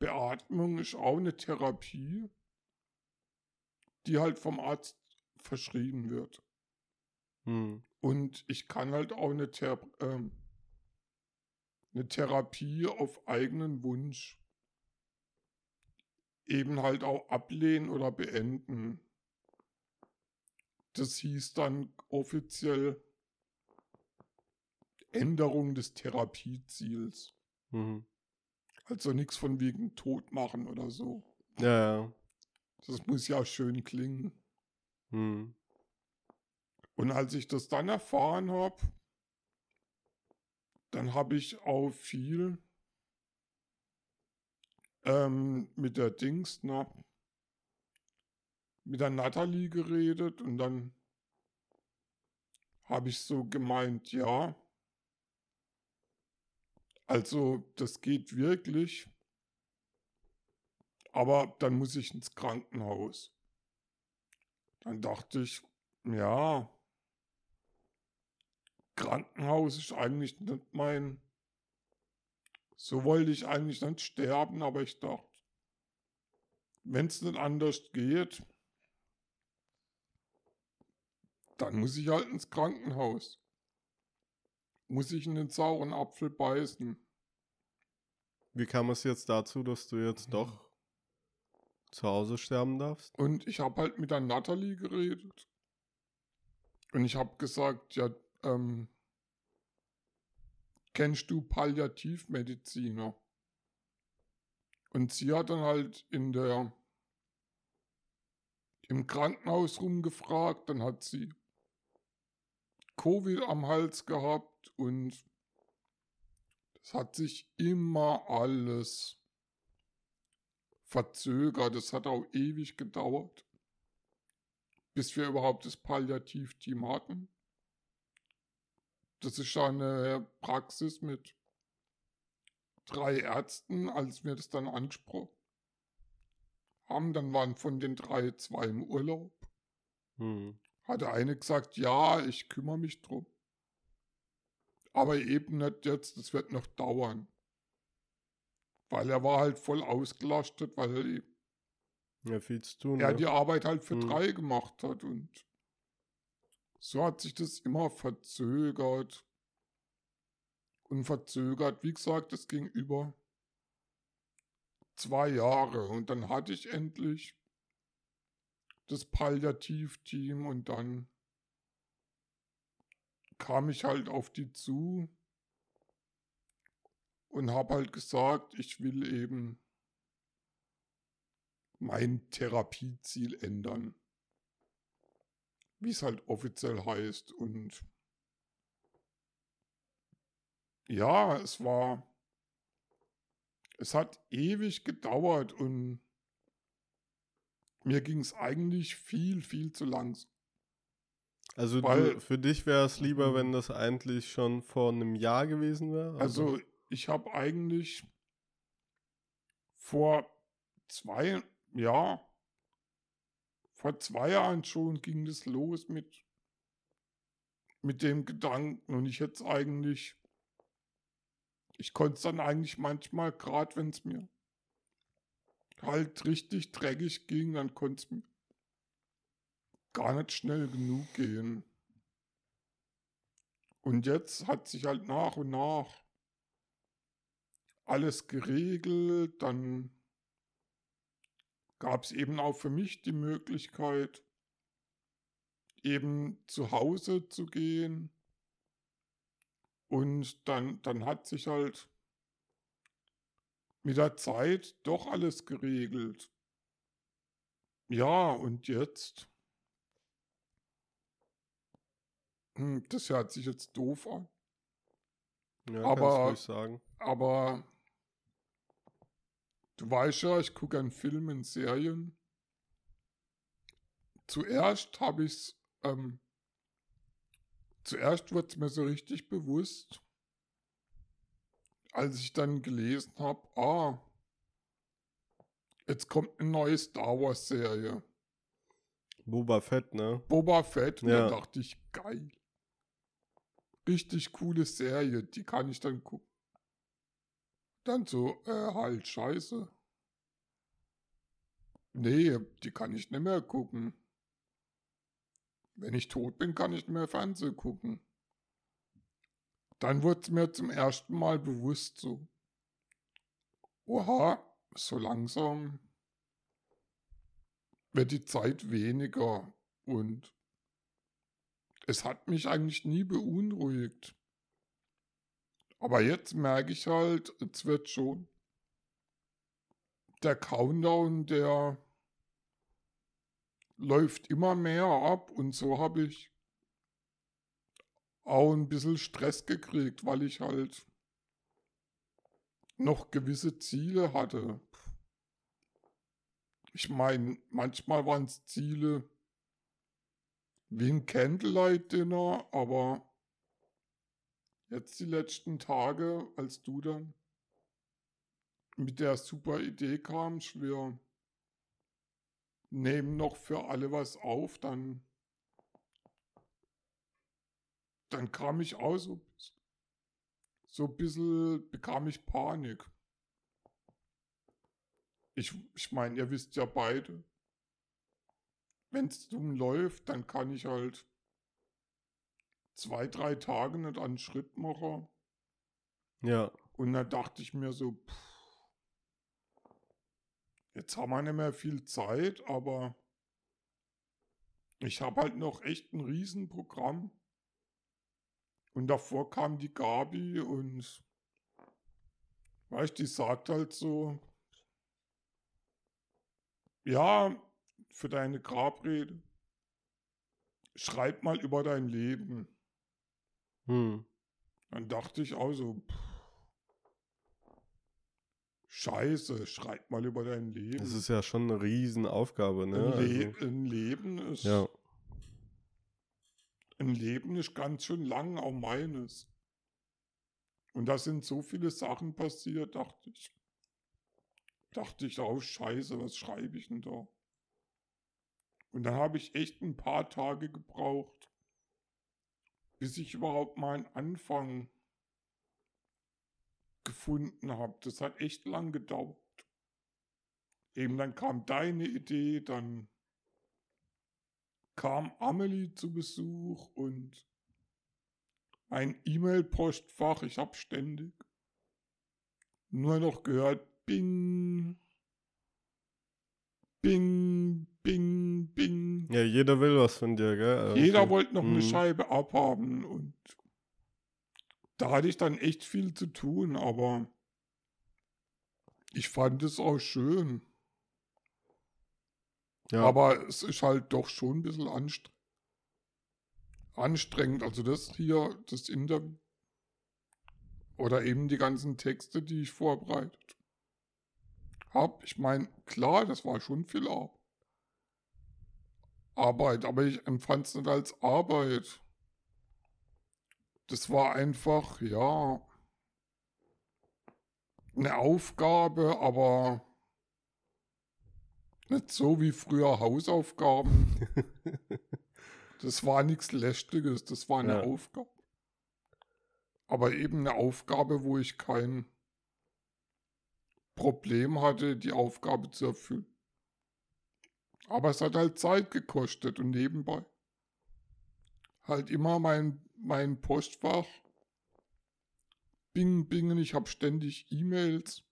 S2: Beatmung ist auch eine Therapie, die halt vom Arzt verschrieben wird.
S1: Hm.
S2: Und ich kann halt auch eine, Thera ähm, eine Therapie auf eigenen Wunsch eben halt auch ablehnen oder beenden. Das hieß dann offiziell Änderung des Therapieziels.
S1: Mhm.
S2: Also nichts von wegen tot machen oder so.
S1: Ja, ja.
S2: Das muss ja schön klingen.
S1: Hm.
S2: Und als ich das dann erfahren habe, dann habe ich auch viel ähm, mit der Dings, na, mit der Natalie geredet und dann habe ich so gemeint, ja, also das geht wirklich, aber dann muss ich ins Krankenhaus. Dann dachte ich, ja, Krankenhaus ist eigentlich nicht mein. So wollte ich eigentlich nicht sterben, aber ich dachte, wenn es nicht anders geht, dann muss ich halt ins Krankenhaus. Muss ich in den sauren Apfel beißen.
S1: Wie kam es jetzt dazu, dass du jetzt doch zu Hause sterben darfst?
S2: Und ich habe halt mit der Natalie geredet. Und ich habe gesagt, ja, ähm, kennst du Palliativmediziner? Und sie hat dann halt in der im Krankenhaus rumgefragt, dann hat sie Covid am Hals gehabt und es hat sich immer alles verzögert. Es hat auch ewig gedauert, bis wir überhaupt das Palliativteam hatten. Das ist eine Praxis mit drei Ärzten, als wir das dann angesprochen haben, dann waren von den drei zwei im Urlaub. Hm. Hatte eine gesagt, ja, ich kümmere mich drum. Aber eben nicht jetzt, das wird noch dauern. Weil er war halt voll ausgelastet, weil er,
S1: ja, viel zu tun,
S2: er ne? die Arbeit halt für hm. drei gemacht hat. Und so hat sich das immer verzögert. Und verzögert, wie gesagt, das ging über zwei Jahre. Und dann hatte ich endlich das Palliativteam und dann kam ich halt auf die zu und habe halt gesagt, ich will eben mein Therapieziel ändern. Wie es halt offiziell heißt. Und ja, es war, es hat ewig gedauert und mir ging es eigentlich viel, viel zu langsam.
S1: Also Weil, du, für dich wäre es lieber, wenn das eigentlich schon vor einem Jahr gewesen wäre?
S2: Also, also ich habe eigentlich vor zwei, ja, vor zwei Jahren schon ging das los mit, mit dem Gedanken und ich hätte es eigentlich, ich konnte es dann eigentlich manchmal, gerade wenn es mir halt richtig dreckig ging, dann konnte es mir gar nicht schnell genug gehen. Und jetzt hat sich halt nach und nach alles geregelt, dann gab es eben auch für mich die Möglichkeit, eben zu Hause zu gehen. Und dann, dann hat sich halt mit der Zeit doch alles geregelt. Ja, und jetzt? Hm, das hört sich jetzt doof an.
S1: Ja, aber, sagen.
S2: aber du weißt ja, ich gucke an Filmen, Serien. Zuerst habe ich es, ähm, zuerst wird es mir so richtig bewusst, als ich dann gelesen habe, ah, jetzt kommt eine neue Star Wars Serie.
S1: Boba Fett, ne?
S2: Boba Fett, ja. da dachte ich, geil. Richtig coole Serie, die kann ich dann gucken. Dann so, äh, halt, scheiße. Nee, die kann ich nicht mehr gucken. Wenn ich tot bin, kann ich nicht mehr Fernsehen gucken. Dann wurde es mir zum ersten Mal bewusst so, oha, so langsam wird die Zeit weniger und es hat mich eigentlich nie beunruhigt. Aber jetzt merke ich halt, es wird schon der Countdown, der läuft immer mehr ab und so habe ich auch ein bisschen Stress gekriegt, weil ich halt noch gewisse Ziele hatte. Ich meine, manchmal waren es Ziele wie ein Candlelight-Dinner, aber jetzt die letzten Tage, als du dann mit der super Idee kamst, wir nehmen noch für alle was auf, dann dann kam ich auch so, so ein bisschen, bekam ich Panik. Ich, ich meine, ihr wisst ja beide, wenn es dumm läuft, dann kann ich halt zwei, drei Tage nicht einen Schritt machen.
S1: Ja.
S2: Und dann dachte ich mir so, pff, jetzt haben wir nicht mehr viel Zeit, aber ich habe halt noch echt ein Riesenprogramm. Und davor kam die Gabi und weißt, die sagt halt so, ja, für deine Grabrede, schreib mal über dein Leben. Hm. Dann dachte ich auch so, pff, Scheiße, schreib mal über dein Leben.
S1: Das ist ja schon eine Riesenaufgabe, ne?
S2: ein, Le
S1: Also,
S2: ein Leben ist
S1: ja,
S2: ein Leben ist ganz schön lang, auch meines. Und da sind so viele Sachen passiert, dachte ich. Dachte ich, oh Scheiße, was schreibe ich denn da? Und dann habe ich echt ein paar Tage gebraucht, bis ich überhaupt mal einen Anfang gefunden habe. Das hat echt lang gedauert. Eben dann kam deine Idee, dann kam Amelie zu Besuch und mein E-Mail-Postfach, ich habe ständig nur noch gehört, bing, bing, bing, bing.
S1: ja, jeder will was von dir, gell? Also,
S2: Jeder
S1: okay.
S2: wollte noch eine
S1: Mhm.
S2: Scheibe abhaben und da hatte ich dann echt viel zu tun, aber ich fand es auch schön.
S1: Ja,
S2: Aber es ist halt doch schon ein bisschen anstre anstrengend. Also das hier, das Interview oder eben die ganzen Texte, die ich vorbereitet habe. Ich meine, klar, das war schon viel Ar Arbeit, aber ich empfand es nicht als Arbeit. Das war einfach, ja, eine Aufgabe, aber nicht so wie früher Hausaufgaben. Das war nichts Lästiges, das war eine
S1: Ja.
S2: Aufgabe. Aber eben eine Aufgabe, wo ich kein Problem hatte, die Aufgabe zu erfüllen. Aber es hat halt Zeit gekostet und nebenbei halt immer mein, mein Postfach bing, bingen. Ich habe ständig E-Mails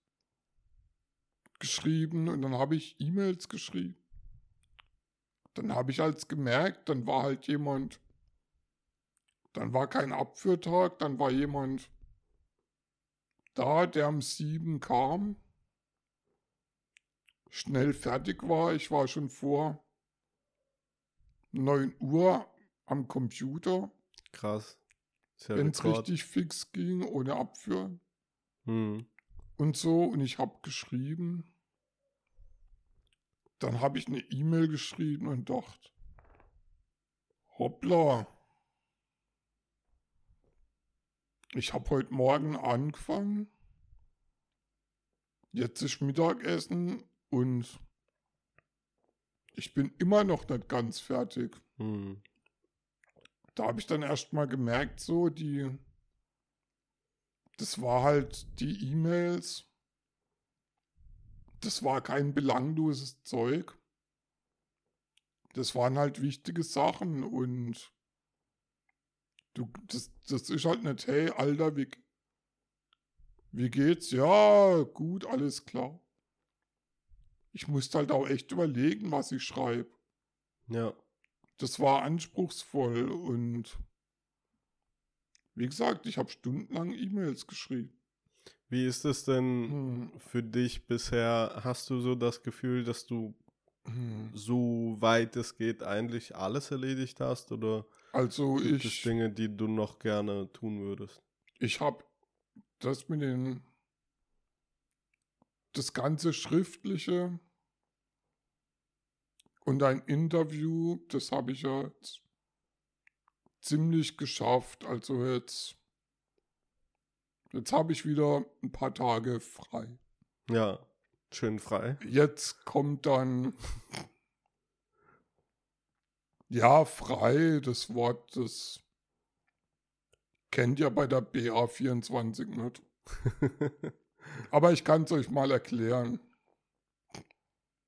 S2: geschrieben und dann habe ich E-Mails geschrieben. Dann habe ich als gemerkt, dann war halt jemand, dann war kein Abführtag, dann war jemand da, der um sieben kam, schnell fertig war. Ich war schon vor 9 Uhr am Computer,
S1: krass.
S2: Wenn es richtig fix ging, ohne Abführen
S1: Hm.
S2: und so. Und ich habe geschrieben. Dann habe ich eine E-Mail geschrieben und dachte, hoppla. Ich habe heute Morgen angefangen. Jetzt ist Mittagessen und ich bin immer noch nicht ganz fertig.
S1: Hm.
S2: Da habe ich dann erst mal gemerkt, so die, das war halt die E-Mails. Das war kein belangloses Zeug. Das waren halt wichtige Sachen und du, das, das ist halt nicht, hey, Alter, wie, wie geht's? Ja, gut, alles klar. Ich musste halt auch echt überlegen, was ich schreibe.
S1: Ja.
S2: Das war anspruchsvoll und wie gesagt, ich habe stundenlang E-Mails geschrieben.
S1: Wie ist es denn
S2: Hm,
S1: für dich bisher? Hast du so das Gefühl, dass du
S2: hm.
S1: so weit es geht eigentlich alles erledigt hast? Oder
S2: Also
S1: gibt es
S2: ich,
S1: Dinge, die du noch gerne tun würdest?
S2: ich habe das mit den, das ganze Schriftliche und ein Interview, das habe ich ja jetzt ziemlich geschafft. Also jetzt, jetzt habe ich wieder ein paar Tage frei.
S1: Ja, schön frei.
S2: Jetzt kommt dann. Ja, frei, das Wort, das kennt ihr bei der BA24 nicht. Aber ich kann es euch mal erklären.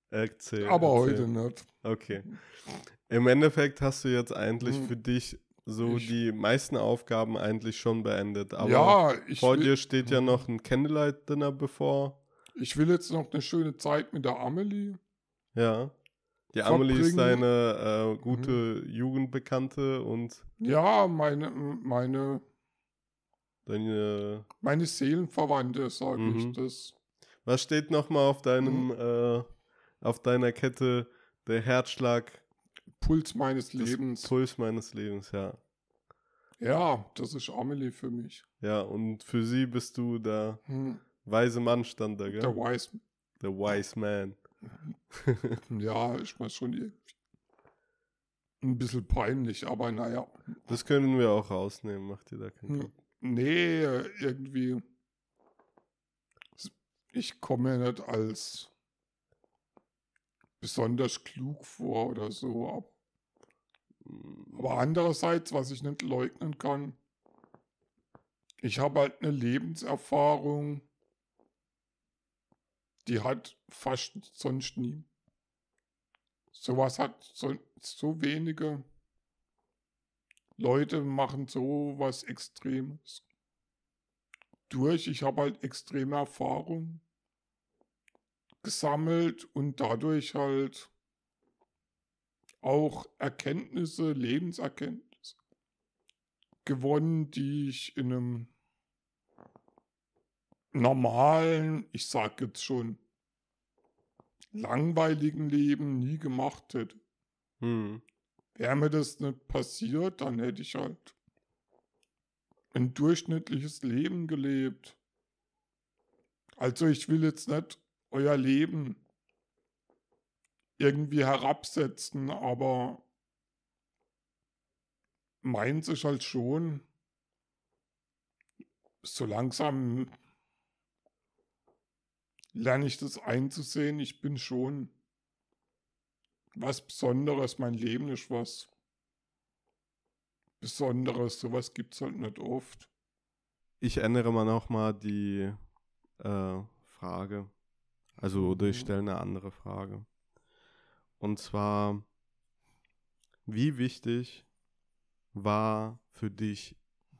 S1: Erzähl.
S2: Aber
S1: erzähl.
S2: heute nicht.
S1: Okay. Im Endeffekt hast du jetzt eigentlich
S2: Hm.
S1: für dich so
S2: Ich-
S1: die meisten Aufgaben eigentlich schon beendet. Aber
S2: ja, ich
S1: vor
S2: will,
S1: dir steht ja
S2: Hm.
S1: noch ein Candlelight-Dinner bevor.
S2: ich will jetzt noch eine schöne Zeit mit der Amelie.
S1: Ja. Die Amelie ist deine äh, gute Jugendbekannte und
S2: Ja, meine, meine,
S1: deine.
S2: meine Seelenverwandte, sage
S1: Mhm.
S2: ich das.
S1: Was steht nochmal auf deinem,
S2: Mhm.
S1: äh, auf deiner Kette? Der Herzschlag,
S2: Puls meines Lebens.
S1: Puls meines Lebens, ja.
S2: Ja, das ist Amelie für mich.
S1: Ja, und für sie bist du da
S2: Hm.
S1: Weise Mann stand da, gell?
S2: Der Wise.
S1: The Wise Man.
S2: Ja, ist mal schon irgendwie ein bisschen peinlich, aber naja.
S1: Das können wir auch rausnehmen, macht dir da keinen
S2: Hm. Nee, irgendwie. Ich komme mir nicht als besonders klug vor oder so. ab- Aber andererseits, was ich nicht leugnen kann, ich habe halt eine Lebenserfahrung, die hat fast sonst nie. Sowas hat so, so wenige Leute machen so was Extremes durch. Ich habe halt extreme Erfahrung gesammelt und dadurch halt auch Erkenntnisse, Lebenserkenntnisse gewonnen, die ich in einem normalen, ich sag jetzt schon, langweiligen Leben nie gemacht hätte.
S1: Hm.
S2: Wäre mir das nicht passiert, dann hätte ich halt ein durchschnittliches Leben gelebt. Also ich will jetzt nicht euer Leben irgendwie herabsetzen, aber meins ist halt schon so langsam lerne ich das einzusehen. Ich bin schon was Besonderes. Mein Leben ist was Besonderes. Sowas gibt es halt nicht oft.
S1: Ich ändere mal nochmal die äh, Frage. Also, oder ich
S2: Mhm.
S1: stelle eine andere Frage. Und zwar, wie wichtig war für dich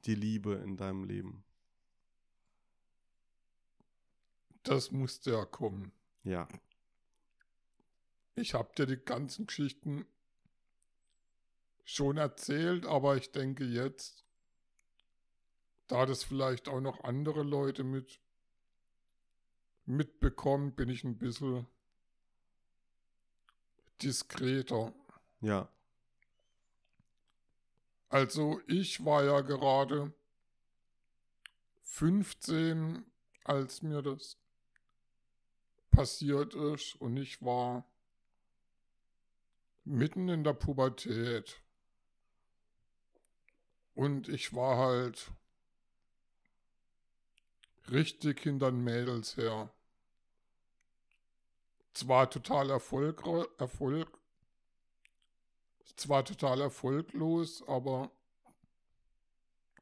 S1: die Liebe in deinem Leben?
S2: Das musste ja kommen.
S1: Ja.
S2: Ich habe dir die ganzen Geschichten schon erzählt, aber ich denke jetzt, da das vielleicht auch noch andere Leute mit mitbekommen, bin ich ein bisschen diskreter.
S1: Ja.
S2: Also ich war ja gerade 15, als mir das passiert ist und ich war mitten in der Pubertät. Und ich war halt richtig hinter den Mädels her. Zwar total erfolgre Erfolg, zwar total erfolglos, aber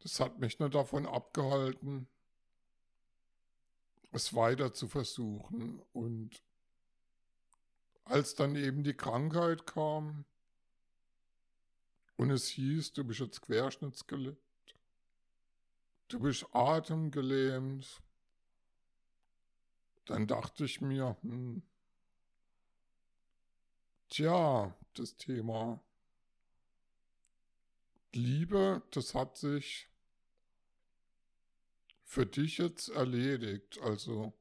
S2: das hat mich nicht davon abgehalten, es weiter zu versuchen. Und als dann eben die Krankheit kam und es hieß, du bist jetzt querschnittsgelähmt, du bist atemgelähmt, dann dachte ich mir, hm, tja, das Thema Liebe, das hat sich für dich jetzt erledigt. Also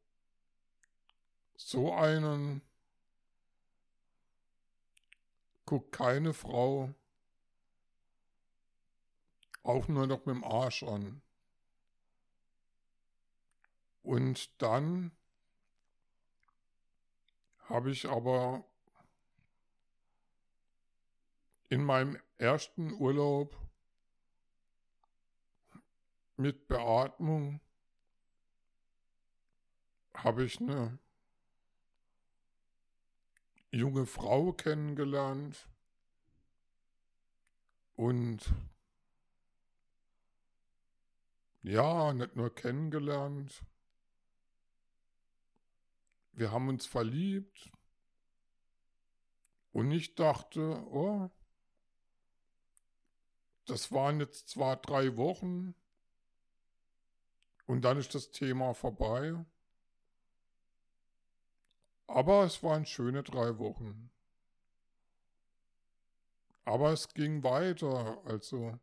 S2: so einen guckt keine Frau auch nur noch mit dem Arsch an. Und dann habe ich aber in meinem ersten Urlaub mit Beatmung habe ich eine junge Frau kennengelernt. Und ja, nicht nur kennengelernt, wir haben uns verliebt. Und ich dachte, oh, das waren jetzt zwar drei Wochen. Und dann ist das Thema vorbei. Aber es waren schöne drei Wochen. Aber es ging weiter. Also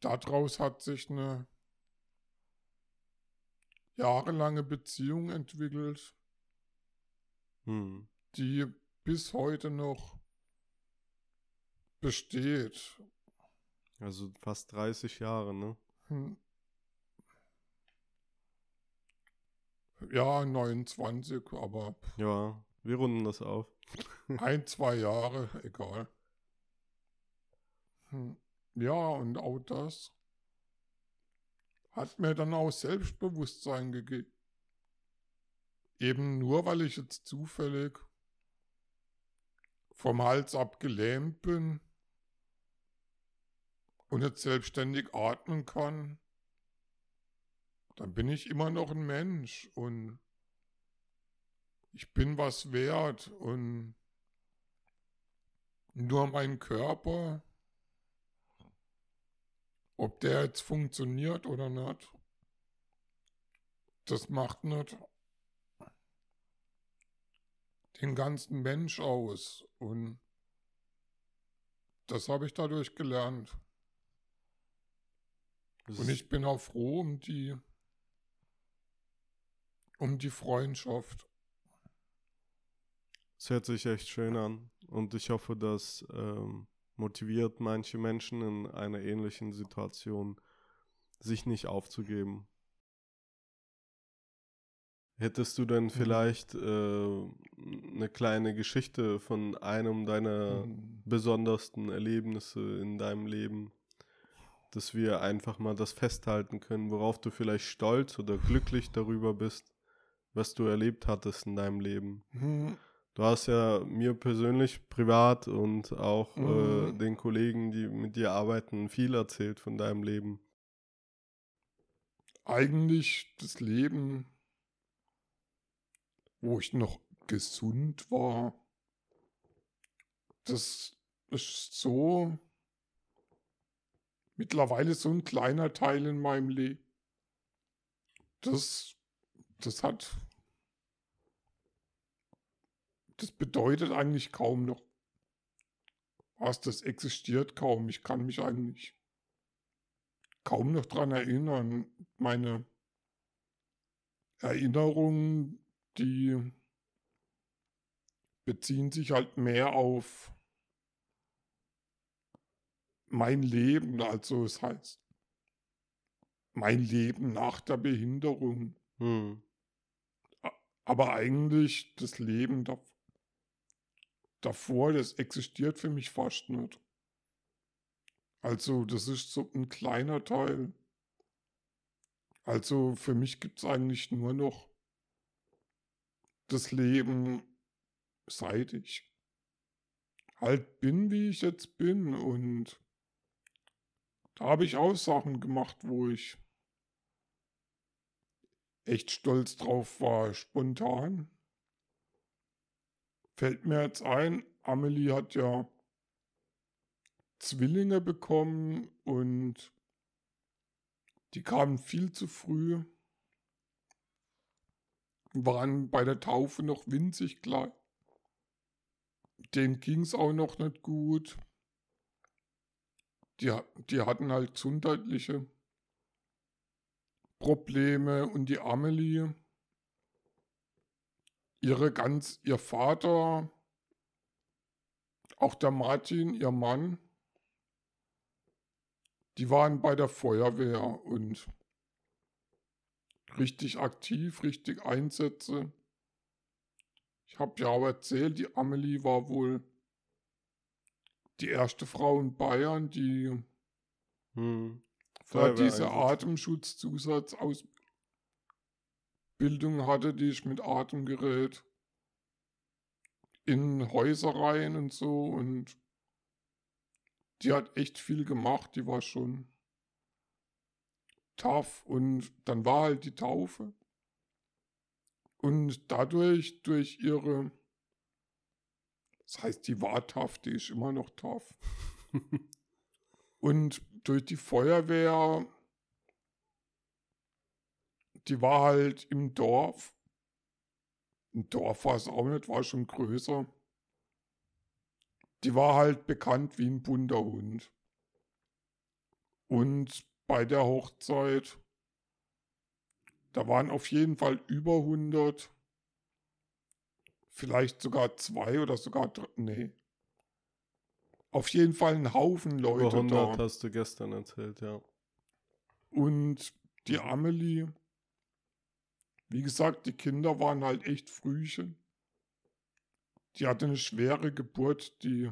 S2: daraus hat sich eine jahrelange Beziehung entwickelt,
S1: Hm.
S2: die bis heute noch besteht.
S1: Also fast 30 Jahre, ne?
S2: Hm. Ja, 29, aber
S1: Ja, wir runden das auf.
S2: ein, zwei Jahre, egal. Hm. Ja, und auch das hat mir dann auch Selbstbewusstsein gegeben. Eben nur, weil ich jetzt zufällig vom Hals ab gelähmt bin und jetzt selbstständig atmen kann, dann bin ich immer noch ein Mensch und ich bin was wert und nur mein Körper, ob der jetzt funktioniert oder nicht, das macht nicht den ganzen Mensch aus und das habe ich dadurch gelernt.
S1: Das
S2: Und ich bin auch froh um die, um die Freundschaft.
S1: Es hört sich echt schön an und ich hoffe, das ähm, motiviert manche Menschen in einer ähnlichen Situation, sich nicht aufzugeben. Hättest du denn vielleicht äh, eine kleine Geschichte von einem deiner
S2: Mhm.
S1: besondersten Erlebnisse in deinem Leben, dass wir einfach mal das festhalten können, worauf du vielleicht stolz oder glücklich darüber bist, was du erlebt hattest in deinem Leben?
S2: Hm,
S1: Du hast ja mir persönlich privat und auch äh,
S2: Mhm.
S1: den Kollegen, die mit dir arbeiten, viel erzählt von deinem Leben.
S2: Eigentlich das Leben, wo ich noch gesund war, das ist so mittlerweile so ein kleiner Teil in meinem Leben. Das, das hat, das bedeutet eigentlich kaum noch was, das existiert kaum. Ich kann mich eigentlich kaum noch dran erinnern. Meine Erinnerungen, die beziehen sich halt mehr auf mein Leben, also es heißt mein Leben nach der Behinderung,
S1: Hm.
S2: aber eigentlich das Leben da, davor, das existiert für mich fast nicht. Also das ist so ein kleiner Teil. Also für mich gibt es eigentlich nur noch das Leben, seit ich halt bin, wie ich jetzt bin. Und da habe ich auch Sachen gemacht, wo ich echt stolz drauf war, spontan. Fällt mir jetzt ein, Amelie hat ja Zwillinge bekommen und die kamen viel zu früh, waren bei der Taufe noch winzig klein. Denen ging es auch noch nicht gut. Die, die hatten halt gesundheitliche Probleme und die Amelie, ihre ganz, ihr Vater, auch der Martin, ihr Mann, die waren bei der Feuerwehr und richtig aktiv, richtig Einsätze. Ich habe ja auch erzählt, die Amelie war wohl die erste Frau in Bayern, die
S1: Hm.
S2: vor diese
S1: Feuerwehreinsatz.
S2: Atemschutzzusatzausbildung hatte, die ich mit Atemgerät in Häuser rein und so und die hat echt viel gemacht, die war schon tough und dann war halt die Taufe. Und dadurch, durch ihre, das heißt, die war tough, die ist immer noch tough. Und durch die Feuerwehr, die war halt im Dorf. Ein Dorf war es auch nicht, war schon größer. Die war halt bekannt wie ein bunter Hund. Und bei der Hochzeit, da waren auf jeden Fall über 100, vielleicht sogar zwei oder sogar drei, nee. Auf jeden Fall ein Haufen
S1: Über
S2: Leute
S1: 100
S2: da.
S1: hast du gestern erzählt, ja.
S2: Und die. Amelie, Wie gesagt, die Kinder waren halt echt Frühchen. Die hatte eine schwere Geburt, die,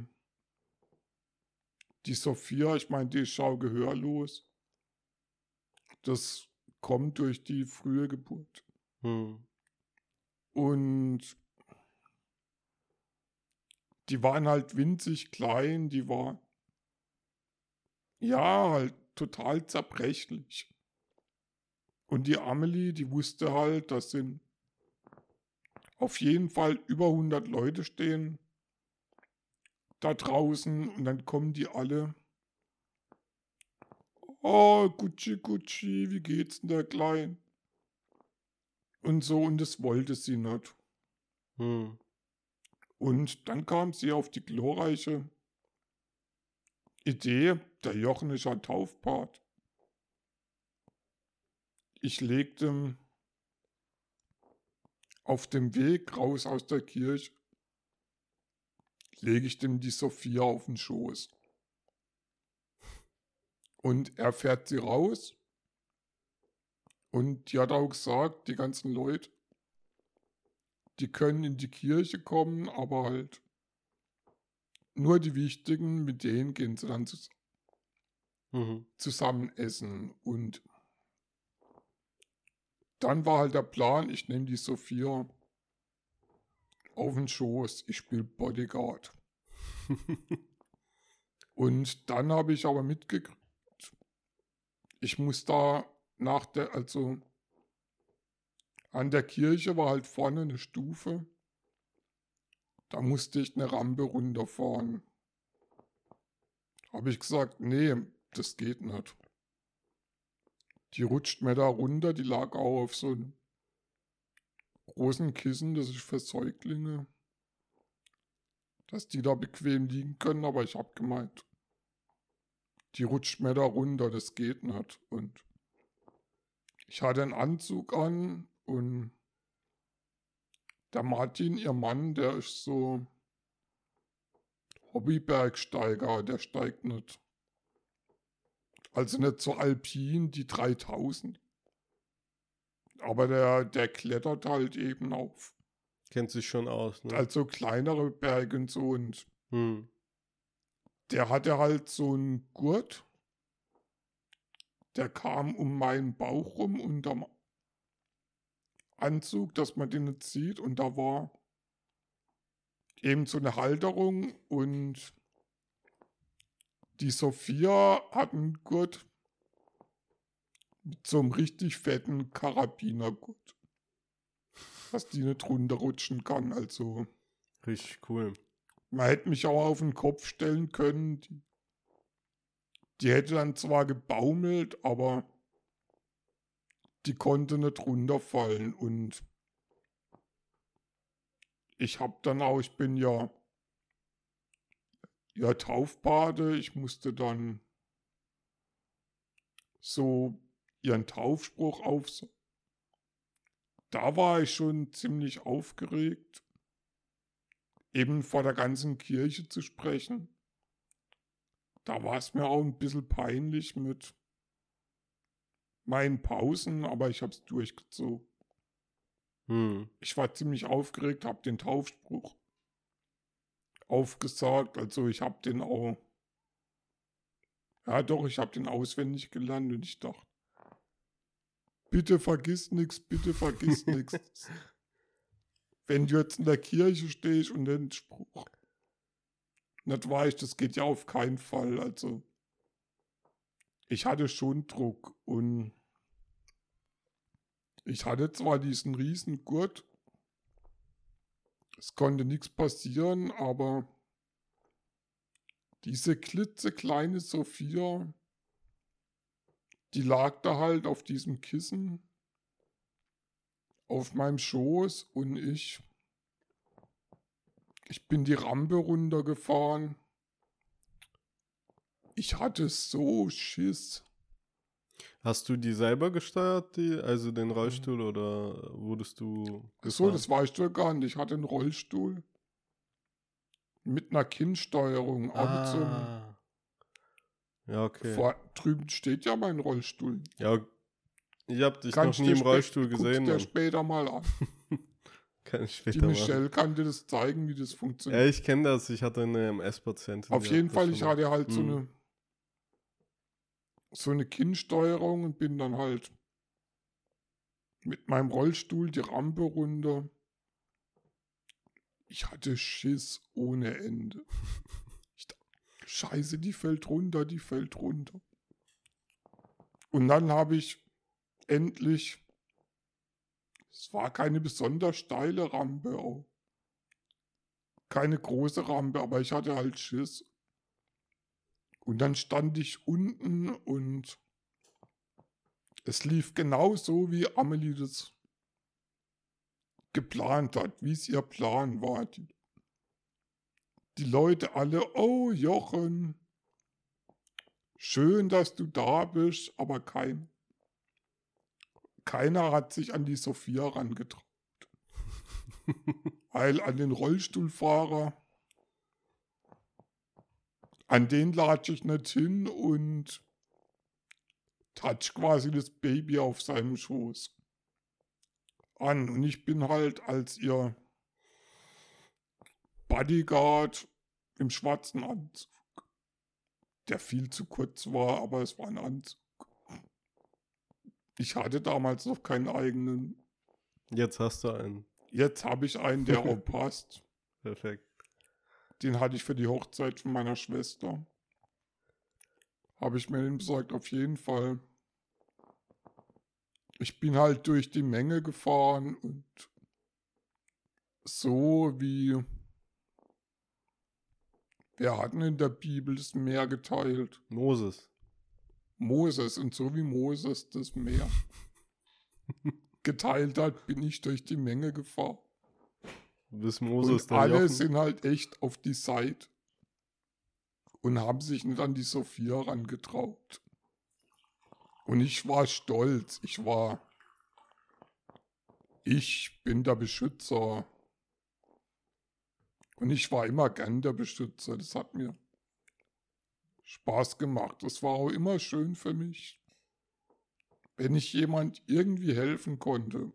S2: die Sophia, ich meine, die ist schau gehörlos. Das kommt durch die frühe Geburt.
S1: Hm.
S2: Und die waren halt winzig klein, die war ja halt total zerbrechlich. Und die Amelie, die wusste halt, das sind auf jeden Fall über 100 Leute stehen da draußen und dann kommen die alle. Oh, Gucci, Gucci, wie geht's denn der Klein? Und so, und das wollte sie nicht.
S1: Hm.
S2: Und dann kam sie auf die glorreiche Idee, der Jochen ist ein Taufpart. Ich legte auf dem Weg raus aus der Kirche, lege ich dem die Sophia auf den Schoß. Und er fährt sie raus. Und die hat auch gesagt, die ganzen Leute, die können in die Kirche kommen, aber halt nur die Wichtigen, mit denen gehen sie dann zus
S1: Mhm.
S2: zusammen essen. Und dann war halt der Plan, ich nehme die Sophia auf den Schoß, ich spiele Bodyguard. Und dann habe ich aber mitgekriegt, ich muss da nach der, also an der Kirche war halt vorne eine Stufe. Da musste ich eine Rampe runterfahren. Habe ich gesagt, nee, das geht nicht. Die rutscht mir da runter, die lag auch auf so einem großen Kissen, das ist für Säuglinge. Dass die da bequem liegen können, aber ich hab gemeint, die rutscht mir da runter, das geht nicht. Und ich hatte einen Anzug an und der Martin, ihr Mann, der ist so Hobbybergsteiger, der steigt nicht. Also nicht so alpin, die 3000. Aber der, der klettert halt eben auf.
S1: Kennt sich schon aus, ne?
S2: Also kleinere Berge und so. Und
S1: Hm.
S2: der hatte halt so einen Gurt. Der kam um meinen Bauch rum unterm Anzug, dass man den nicht sieht. Und da war eben so eine Halterung und die Sophia hat einen Gurt mit so einem richtig fetten Karabinergurt. Dass die nicht runterrutschen kann. Also
S1: Richtig cool.
S2: man hätte mich auch auf den Kopf stellen können. Die, die hätte dann zwar gebaumelt, aber die konnte nicht runterfallen. Und ich hab dann auch, ich bin ja, ja Taufpate, ich musste dann so ihren Taufspruch auf. Da war ich schon ziemlich aufgeregt, eben vor der ganzen Kirche zu sprechen. Da war es mir auch ein bisschen peinlich mit meinen Pausen, aber ich habe es durchgezogen.
S1: Hm.
S2: Ich war ziemlich aufgeregt, habe den Taufspruch aufgesagt, also ich habe den auch, ja doch, ich habe den auswendig gelernt und ich dachte, bitte vergiss nichts, bitte vergiss nichts. Wenn du jetzt in der Kirche stehst und den Spruch nicht weißt, das geht ja auf keinen Fall, also ich hatte schon Druck und ich hatte zwar diesen riesen Gurt, es konnte nichts passieren, aber diese klitzekleine Sophia, die lag da halt auf diesem Kissen auf meinem Schoß und ich ich bin die Rampe runtergefahren. Ich hatte so Schiss.
S1: Hast du die selber gesteuert, die, also den Rollstuhl, oder wurdest du.
S2: So,
S1: gefahren?
S2: das weißt du gar nicht. Ich hatte einen Rollstuhl mit einer Kinnsteuerung. So
S1: Ah. Ja, okay.
S2: vor, drüben steht ja mein Rollstuhl.
S1: Ja, Ich hab dich
S2: Kannst
S1: noch nie
S2: dir
S1: im Rollstuhl
S2: guck's
S1: gesehen.
S2: dir
S1: Mann.
S2: später mal an.
S1: Kann ich
S2: Die
S1: später machen.
S2: Michelle kann dir das zeigen, wie das funktioniert.
S1: Ja, ich kenne das. Ich hatte eine MS-Patientin.
S2: Auf
S1: die
S2: jeden Fall, ich hatte halt so
S1: Mhm.
S2: eine so eine Kinnsteuerung und bin dann halt mit meinem Rollstuhl die Rampe runter. Ich hatte Schiss ohne Ende. Dachte, Scheiße, die fällt runter, die fällt runter. Und dann habe ich endlich, es war keine besonders steile Rampe. Keine große Rampe, aber ich hatte halt Schiss. Und dann stand ich unten und es lief genau so, wie Amelie das geplant hat, wie es ihr Plan war. Die, die Leute alle, oh Jochen, schön, dass du da bist, aber kein, keiner hat sich an die Sophia rangetraut. Weil an den Rollstuhlfahrer, an den latsche ich nicht hin und touch quasi das Baby auf seinem Schoß an. Und ich bin halt als ihr Bodyguard im schwarzen Anzug, der viel zu kurz war, aber es war ein Anzug. Ich hatte damals noch keinen eigenen.
S1: Jetzt hast du einen.
S2: Jetzt habe ich einen, der auch passt.
S1: Perfekt.
S2: Den hatte ich für die Hochzeit von meiner Schwester. Habe ich mir den besorgt, auf jeden Fall. Ich bin halt durch die Menge gefahren und so wie wir hatten in der Bibel das Meer geteilt.
S1: Moses.
S2: Moses und so wie Moses das Meer geteilt hat, bin ich durch die Menge gefahren.
S1: Bis Moses
S2: und
S1: der
S2: alle
S1: Jochen.
S2: sind halt echt auf die Seite und haben sich nicht an die Sophia rangetraut. Und ich war stolz. Ich war. Ich bin der Beschützer. Und ich war immer gern der Beschützer. Das hat mir Spaß gemacht. Das war auch immer schön für mich, wenn ich jemand irgendwie helfen konnte.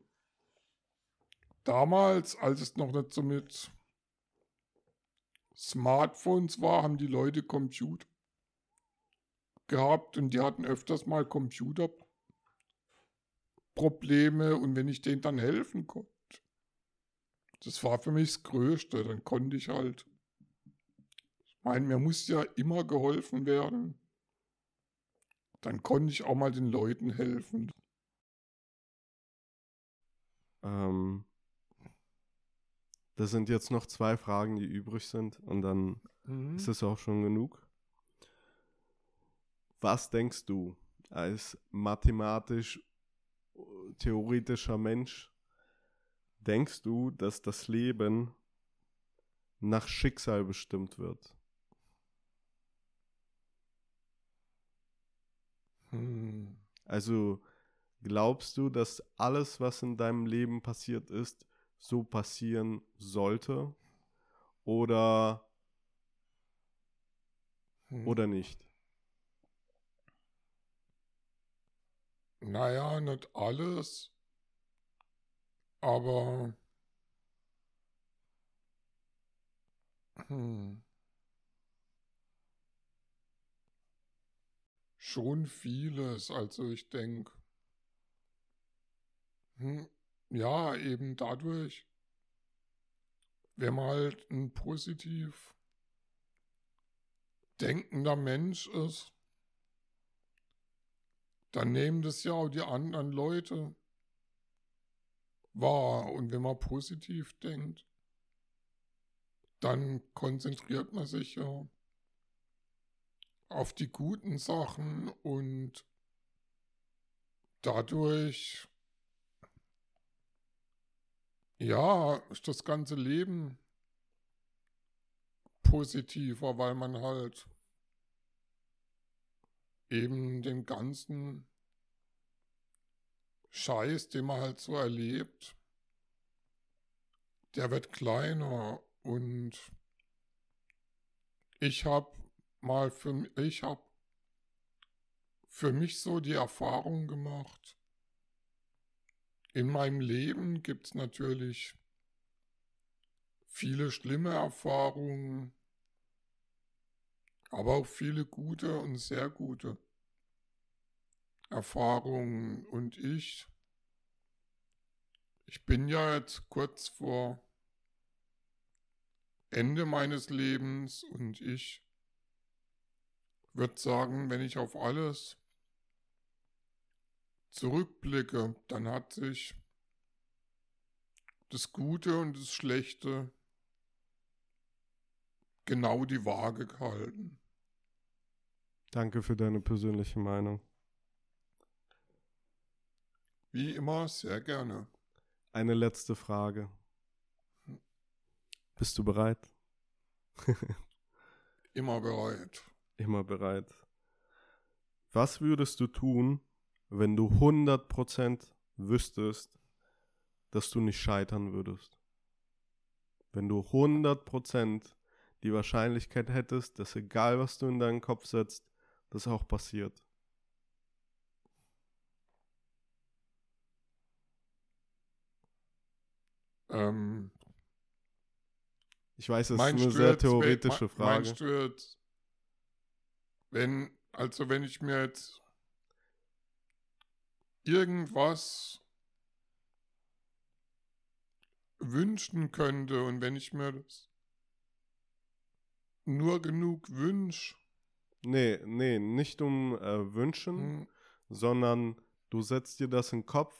S2: Damals, als es noch nicht so mit Smartphones war, haben die Leute Computer gehabt und die hatten öfters mal Computerprobleme und wenn ich denen dann helfen konnte, das war für mich das Größte, dann konnte ich halt, ich meine, mir muss ja immer geholfen werden, dann konnte ich auch mal den Leuten helfen.
S1: Ähm, das sind jetzt noch zwei Fragen, die übrig sind und dann ist es auch schon genug. Was denkst du als mathematisch äh, theoretischer Mensch? Denkst du, dass das Leben nach Schicksal bestimmt wird?
S2: Hm.
S1: Also glaubst du, dass alles, was in deinem Leben passiert ist, so passieren sollte? Oder,
S2: Hm.
S1: oder nicht?
S2: Naja, nicht alles, aber hm, schon vieles. Also ich denke, hm, ja, eben dadurch, wenn man halt ein positiv denkender Mensch ist, dann nehmen das ja auch die anderen Leute wahr. Und wenn man positiv denkt, dann konzentriert man sich ja auf die guten Sachen und dadurch, ja, ist das ganze Leben positiver, weil man halt eben den ganzen Scheiß, den man halt so erlebt, der wird kleiner und ich habe mal für ich habe für mich so die Erfahrung gemacht, In meinem Leben gibt es natürlich viele schlimme Erfahrungen, aber auch viele gute und sehr gute Erfahrungen. Und ich, ich bin ja jetzt kurz vor Ende meines Lebens und ich würde sagen, wenn ich auf alles zurückblicke, dann hat sich das Gute und das Schlechte genau die Waage gehalten.
S1: Danke für deine persönliche Meinung.
S2: Wie immer, sehr gerne.
S1: Eine letzte Frage. Bist du bereit?
S2: immer bereit.
S1: Immer bereit. Was würdest du tun, wenn du 100% wüsstest, dass du nicht scheitern würdest? Wenn du 100% die Wahrscheinlichkeit hättest, dass egal was du in deinen Kopf setzt, das auch passiert.
S2: Ähm,
S1: ich weiß, es ist eine sehr theoretische
S2: jetzt,
S1: Frage.
S2: Meinst du jetzt, wenn, also wenn ich mir jetzt irgendwas wünschen könnte und wenn ich mir das nur genug wünsche.
S1: Nee, nee, nicht um äh, wünschen, hm. sondern du setzt dir das in den Kopf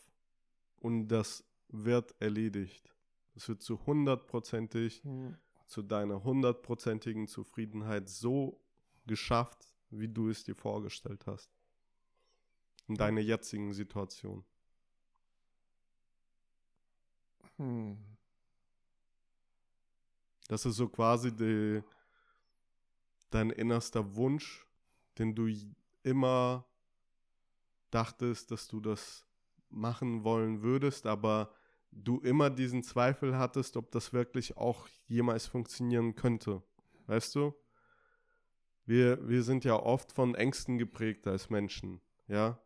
S1: und das wird erledigt. Es wird zu hundertprozentig, hm. zu deiner hundertprozentigen Zufriedenheit so geschafft, wie du es dir vorgestellt hast. In deiner jetzigen Situation. Hm. Das ist so quasi die, dein innerster Wunsch, den du immer dachtest, dass du das machen wollen würdest, aber du immer diesen Zweifel hattest, ob das wirklich auch jemals funktionieren könnte. Weißt du? Wir, wir sind ja oft von Ängsten geprägt als Menschen, ja?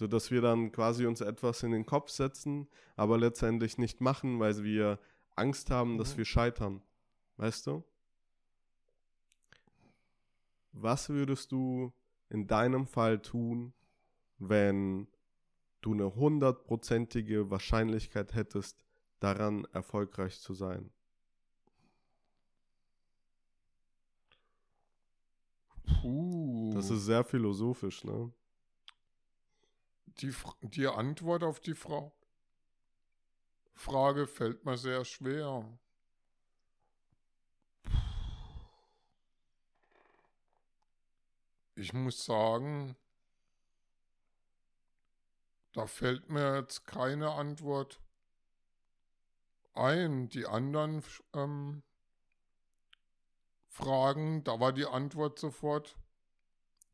S1: So dass wir dann quasi uns etwas in den Kopf setzen, aber letztendlich nicht machen, weil wir Angst haben, dass mhm. wir scheitern. Weißt du? Was würdest du in deinem Fall tun, wenn du eine hundertprozentige Wahrscheinlichkeit hättest, daran erfolgreich zu sein?
S2: Puh.
S1: Das ist sehr philosophisch, ne?
S2: Die, die Antwort auf die Fra Frage fällt mir sehr schwer. Ich muss sagen, da fällt mir jetzt keine Antwort ein. Die anderen ähm, Fragen, da war die Antwort sofort.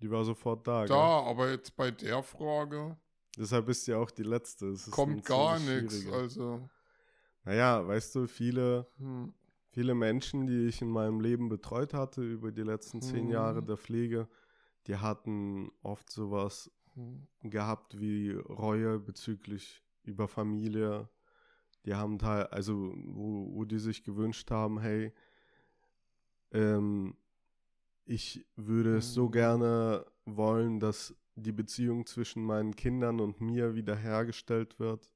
S1: Die war sofort da.
S2: Da, gell? aber jetzt bei der Frage.
S1: Deshalb ist ja auch die letzte.
S2: kommt gar nichts. Also.
S1: Naja, weißt du, viele, hm. viele Menschen, die ich in meinem Leben betreut hatte über die letzten zehn hm. Jahre der Pflege, die hatten oft sowas hm. gehabt wie Reue bezüglich über Familie. Die haben teil, also wo, wo die sich gewünscht haben, hey, ähm, ich würde es so hm. gerne wollen, dass die Beziehung zwischen meinen Kindern und mir wiederhergestellt wird.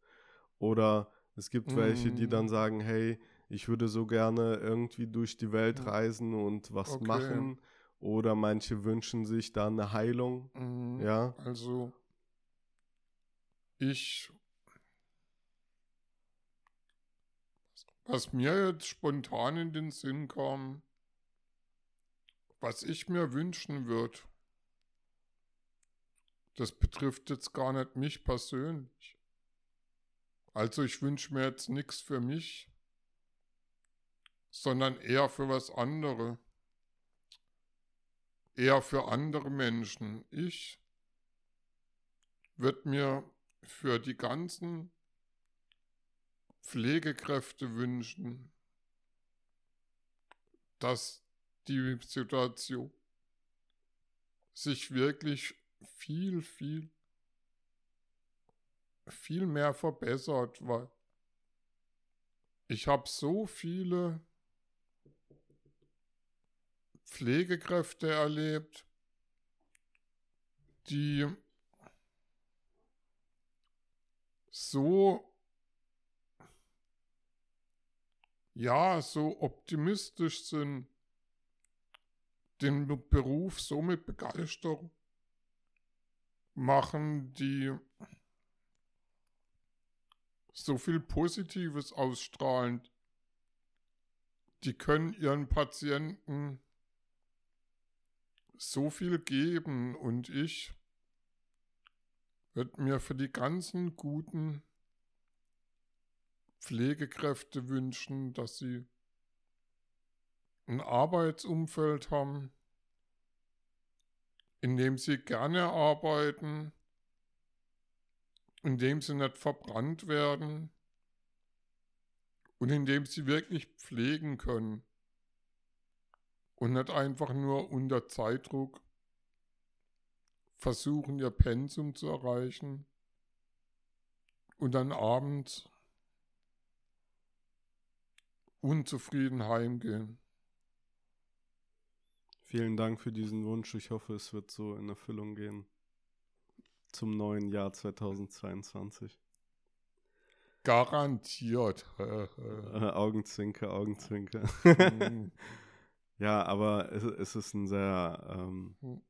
S1: Oder es gibt welche, die dann hm. sagen, hey, ich würde so gerne irgendwie durch die Welt reisen und was okay. machen. Oder manche wünschen sich da eine Heilung. Mhm. Ja.
S2: Also ich, was mir jetzt spontan in den Sinn kam, was ich mir wünschen würde, das betrifft jetzt gar nicht mich persönlich. Also ich wünsche mir jetzt nichts für mich, sondern eher für was anderes eher für andere Menschen. Ich würde mir für die ganzen Pflegekräfte wünschen, dass die Situation sich wirklich viel, viel viel mehr verbessert, weil ich habe so viele Pflegekräfte erlebt, die so ja, so optimistisch sind, den Beruf so mit Begeisterung machen, die so viel Positives ausstrahlen. Die können ihren Patienten so viel geben und ich würde mir für die ganzen guten Pflegekräfte wünschen, dass sie ein Arbeitsumfeld haben, in dem sie gerne arbeiten, in dem sie nicht verbrannt werden und in dem sie wirklich pflegen können und nicht einfach nur unter Zeitdruck versuchen, ihr Pensum zu erreichen und dann abends unzufrieden heimgehen.
S1: Vielen Dank für diesen Wunsch. Ich hoffe, es wird so in Erfüllung gehen. Zum neuen Jahr 2022.
S2: Garantiert.
S1: äh, Augenzwinker, Augenzwinker.
S2: Mhm.
S1: ja, aber es, es ist ein sehr, ähm,
S2: Hm.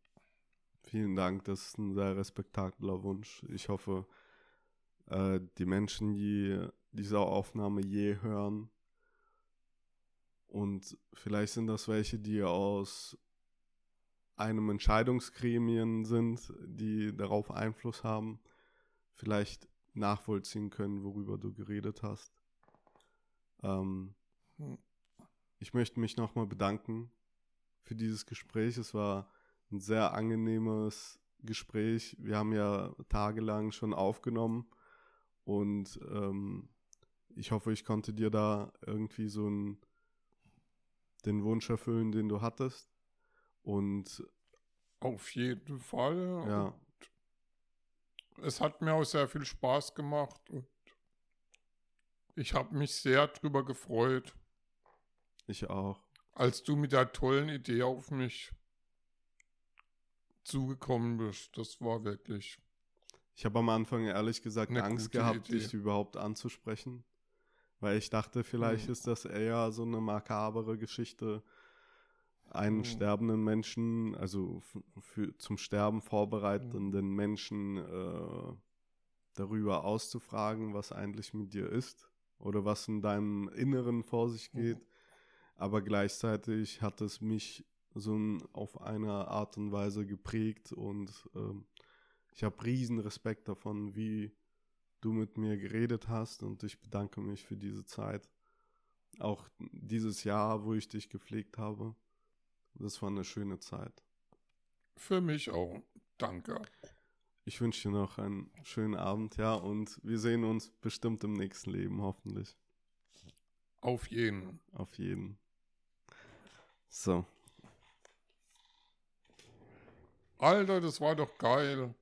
S1: vielen Dank, das ist ein sehr respektabler Wunsch. Ich hoffe, äh, die Menschen, die diese Aufnahme je hören, und vielleicht sind das welche, die aus einem Entscheidungsgremien sind, die darauf Einfluss haben, vielleicht nachvollziehen können, worüber du geredet hast. Ähm,
S2: Hm.
S1: ich möchte mich nochmal bedanken für dieses Gespräch. Es war ein sehr angenehmes Gespräch. Wir haben ja tagelang schon aufgenommen und ähm, ich hoffe, ich konnte dir da irgendwie so ein, den Wunsch erfüllen, den du hattest. Und
S2: Auf jeden Fall.
S1: ja,
S2: Und es hat mir auch sehr viel Spaß gemacht und ich habe mich sehr drüber gefreut,
S1: ich auch.
S2: als du mit der tollen Idee auf mich zugekommen bist. Das war wirklich.
S1: Ich habe am Anfang ehrlich gesagt Angst gehabt,
S2: Idee.
S1: dich überhaupt anzusprechen. Weil ich dachte, vielleicht
S2: Hm.
S1: ist das eher so eine makabere Geschichte, einen
S2: Hm.
S1: sterbenden Menschen, also für, zum Sterben vorbereitenden Menschen äh, darüber auszufragen, was eigentlich mit dir ist oder was in deinem Inneren vor sich
S2: Mhm.
S1: geht. Aber gleichzeitig hat es mich so auf eine Art und Weise geprägt und ähm, ich habe riesen Respekt davon, wie du mit mir geredet hast und ich bedanke mich für diese Zeit. Auch dieses Jahr, wo ich dich gepflegt habe. Das war eine schöne Zeit.
S2: Für mich auch. Danke.
S1: Ich wünsche dir noch einen schönen Abend, ja, und wir sehen uns bestimmt im nächsten Leben, hoffentlich.
S2: Auf jeden.
S1: Auf jeden. So.
S2: Alter, das war doch geil.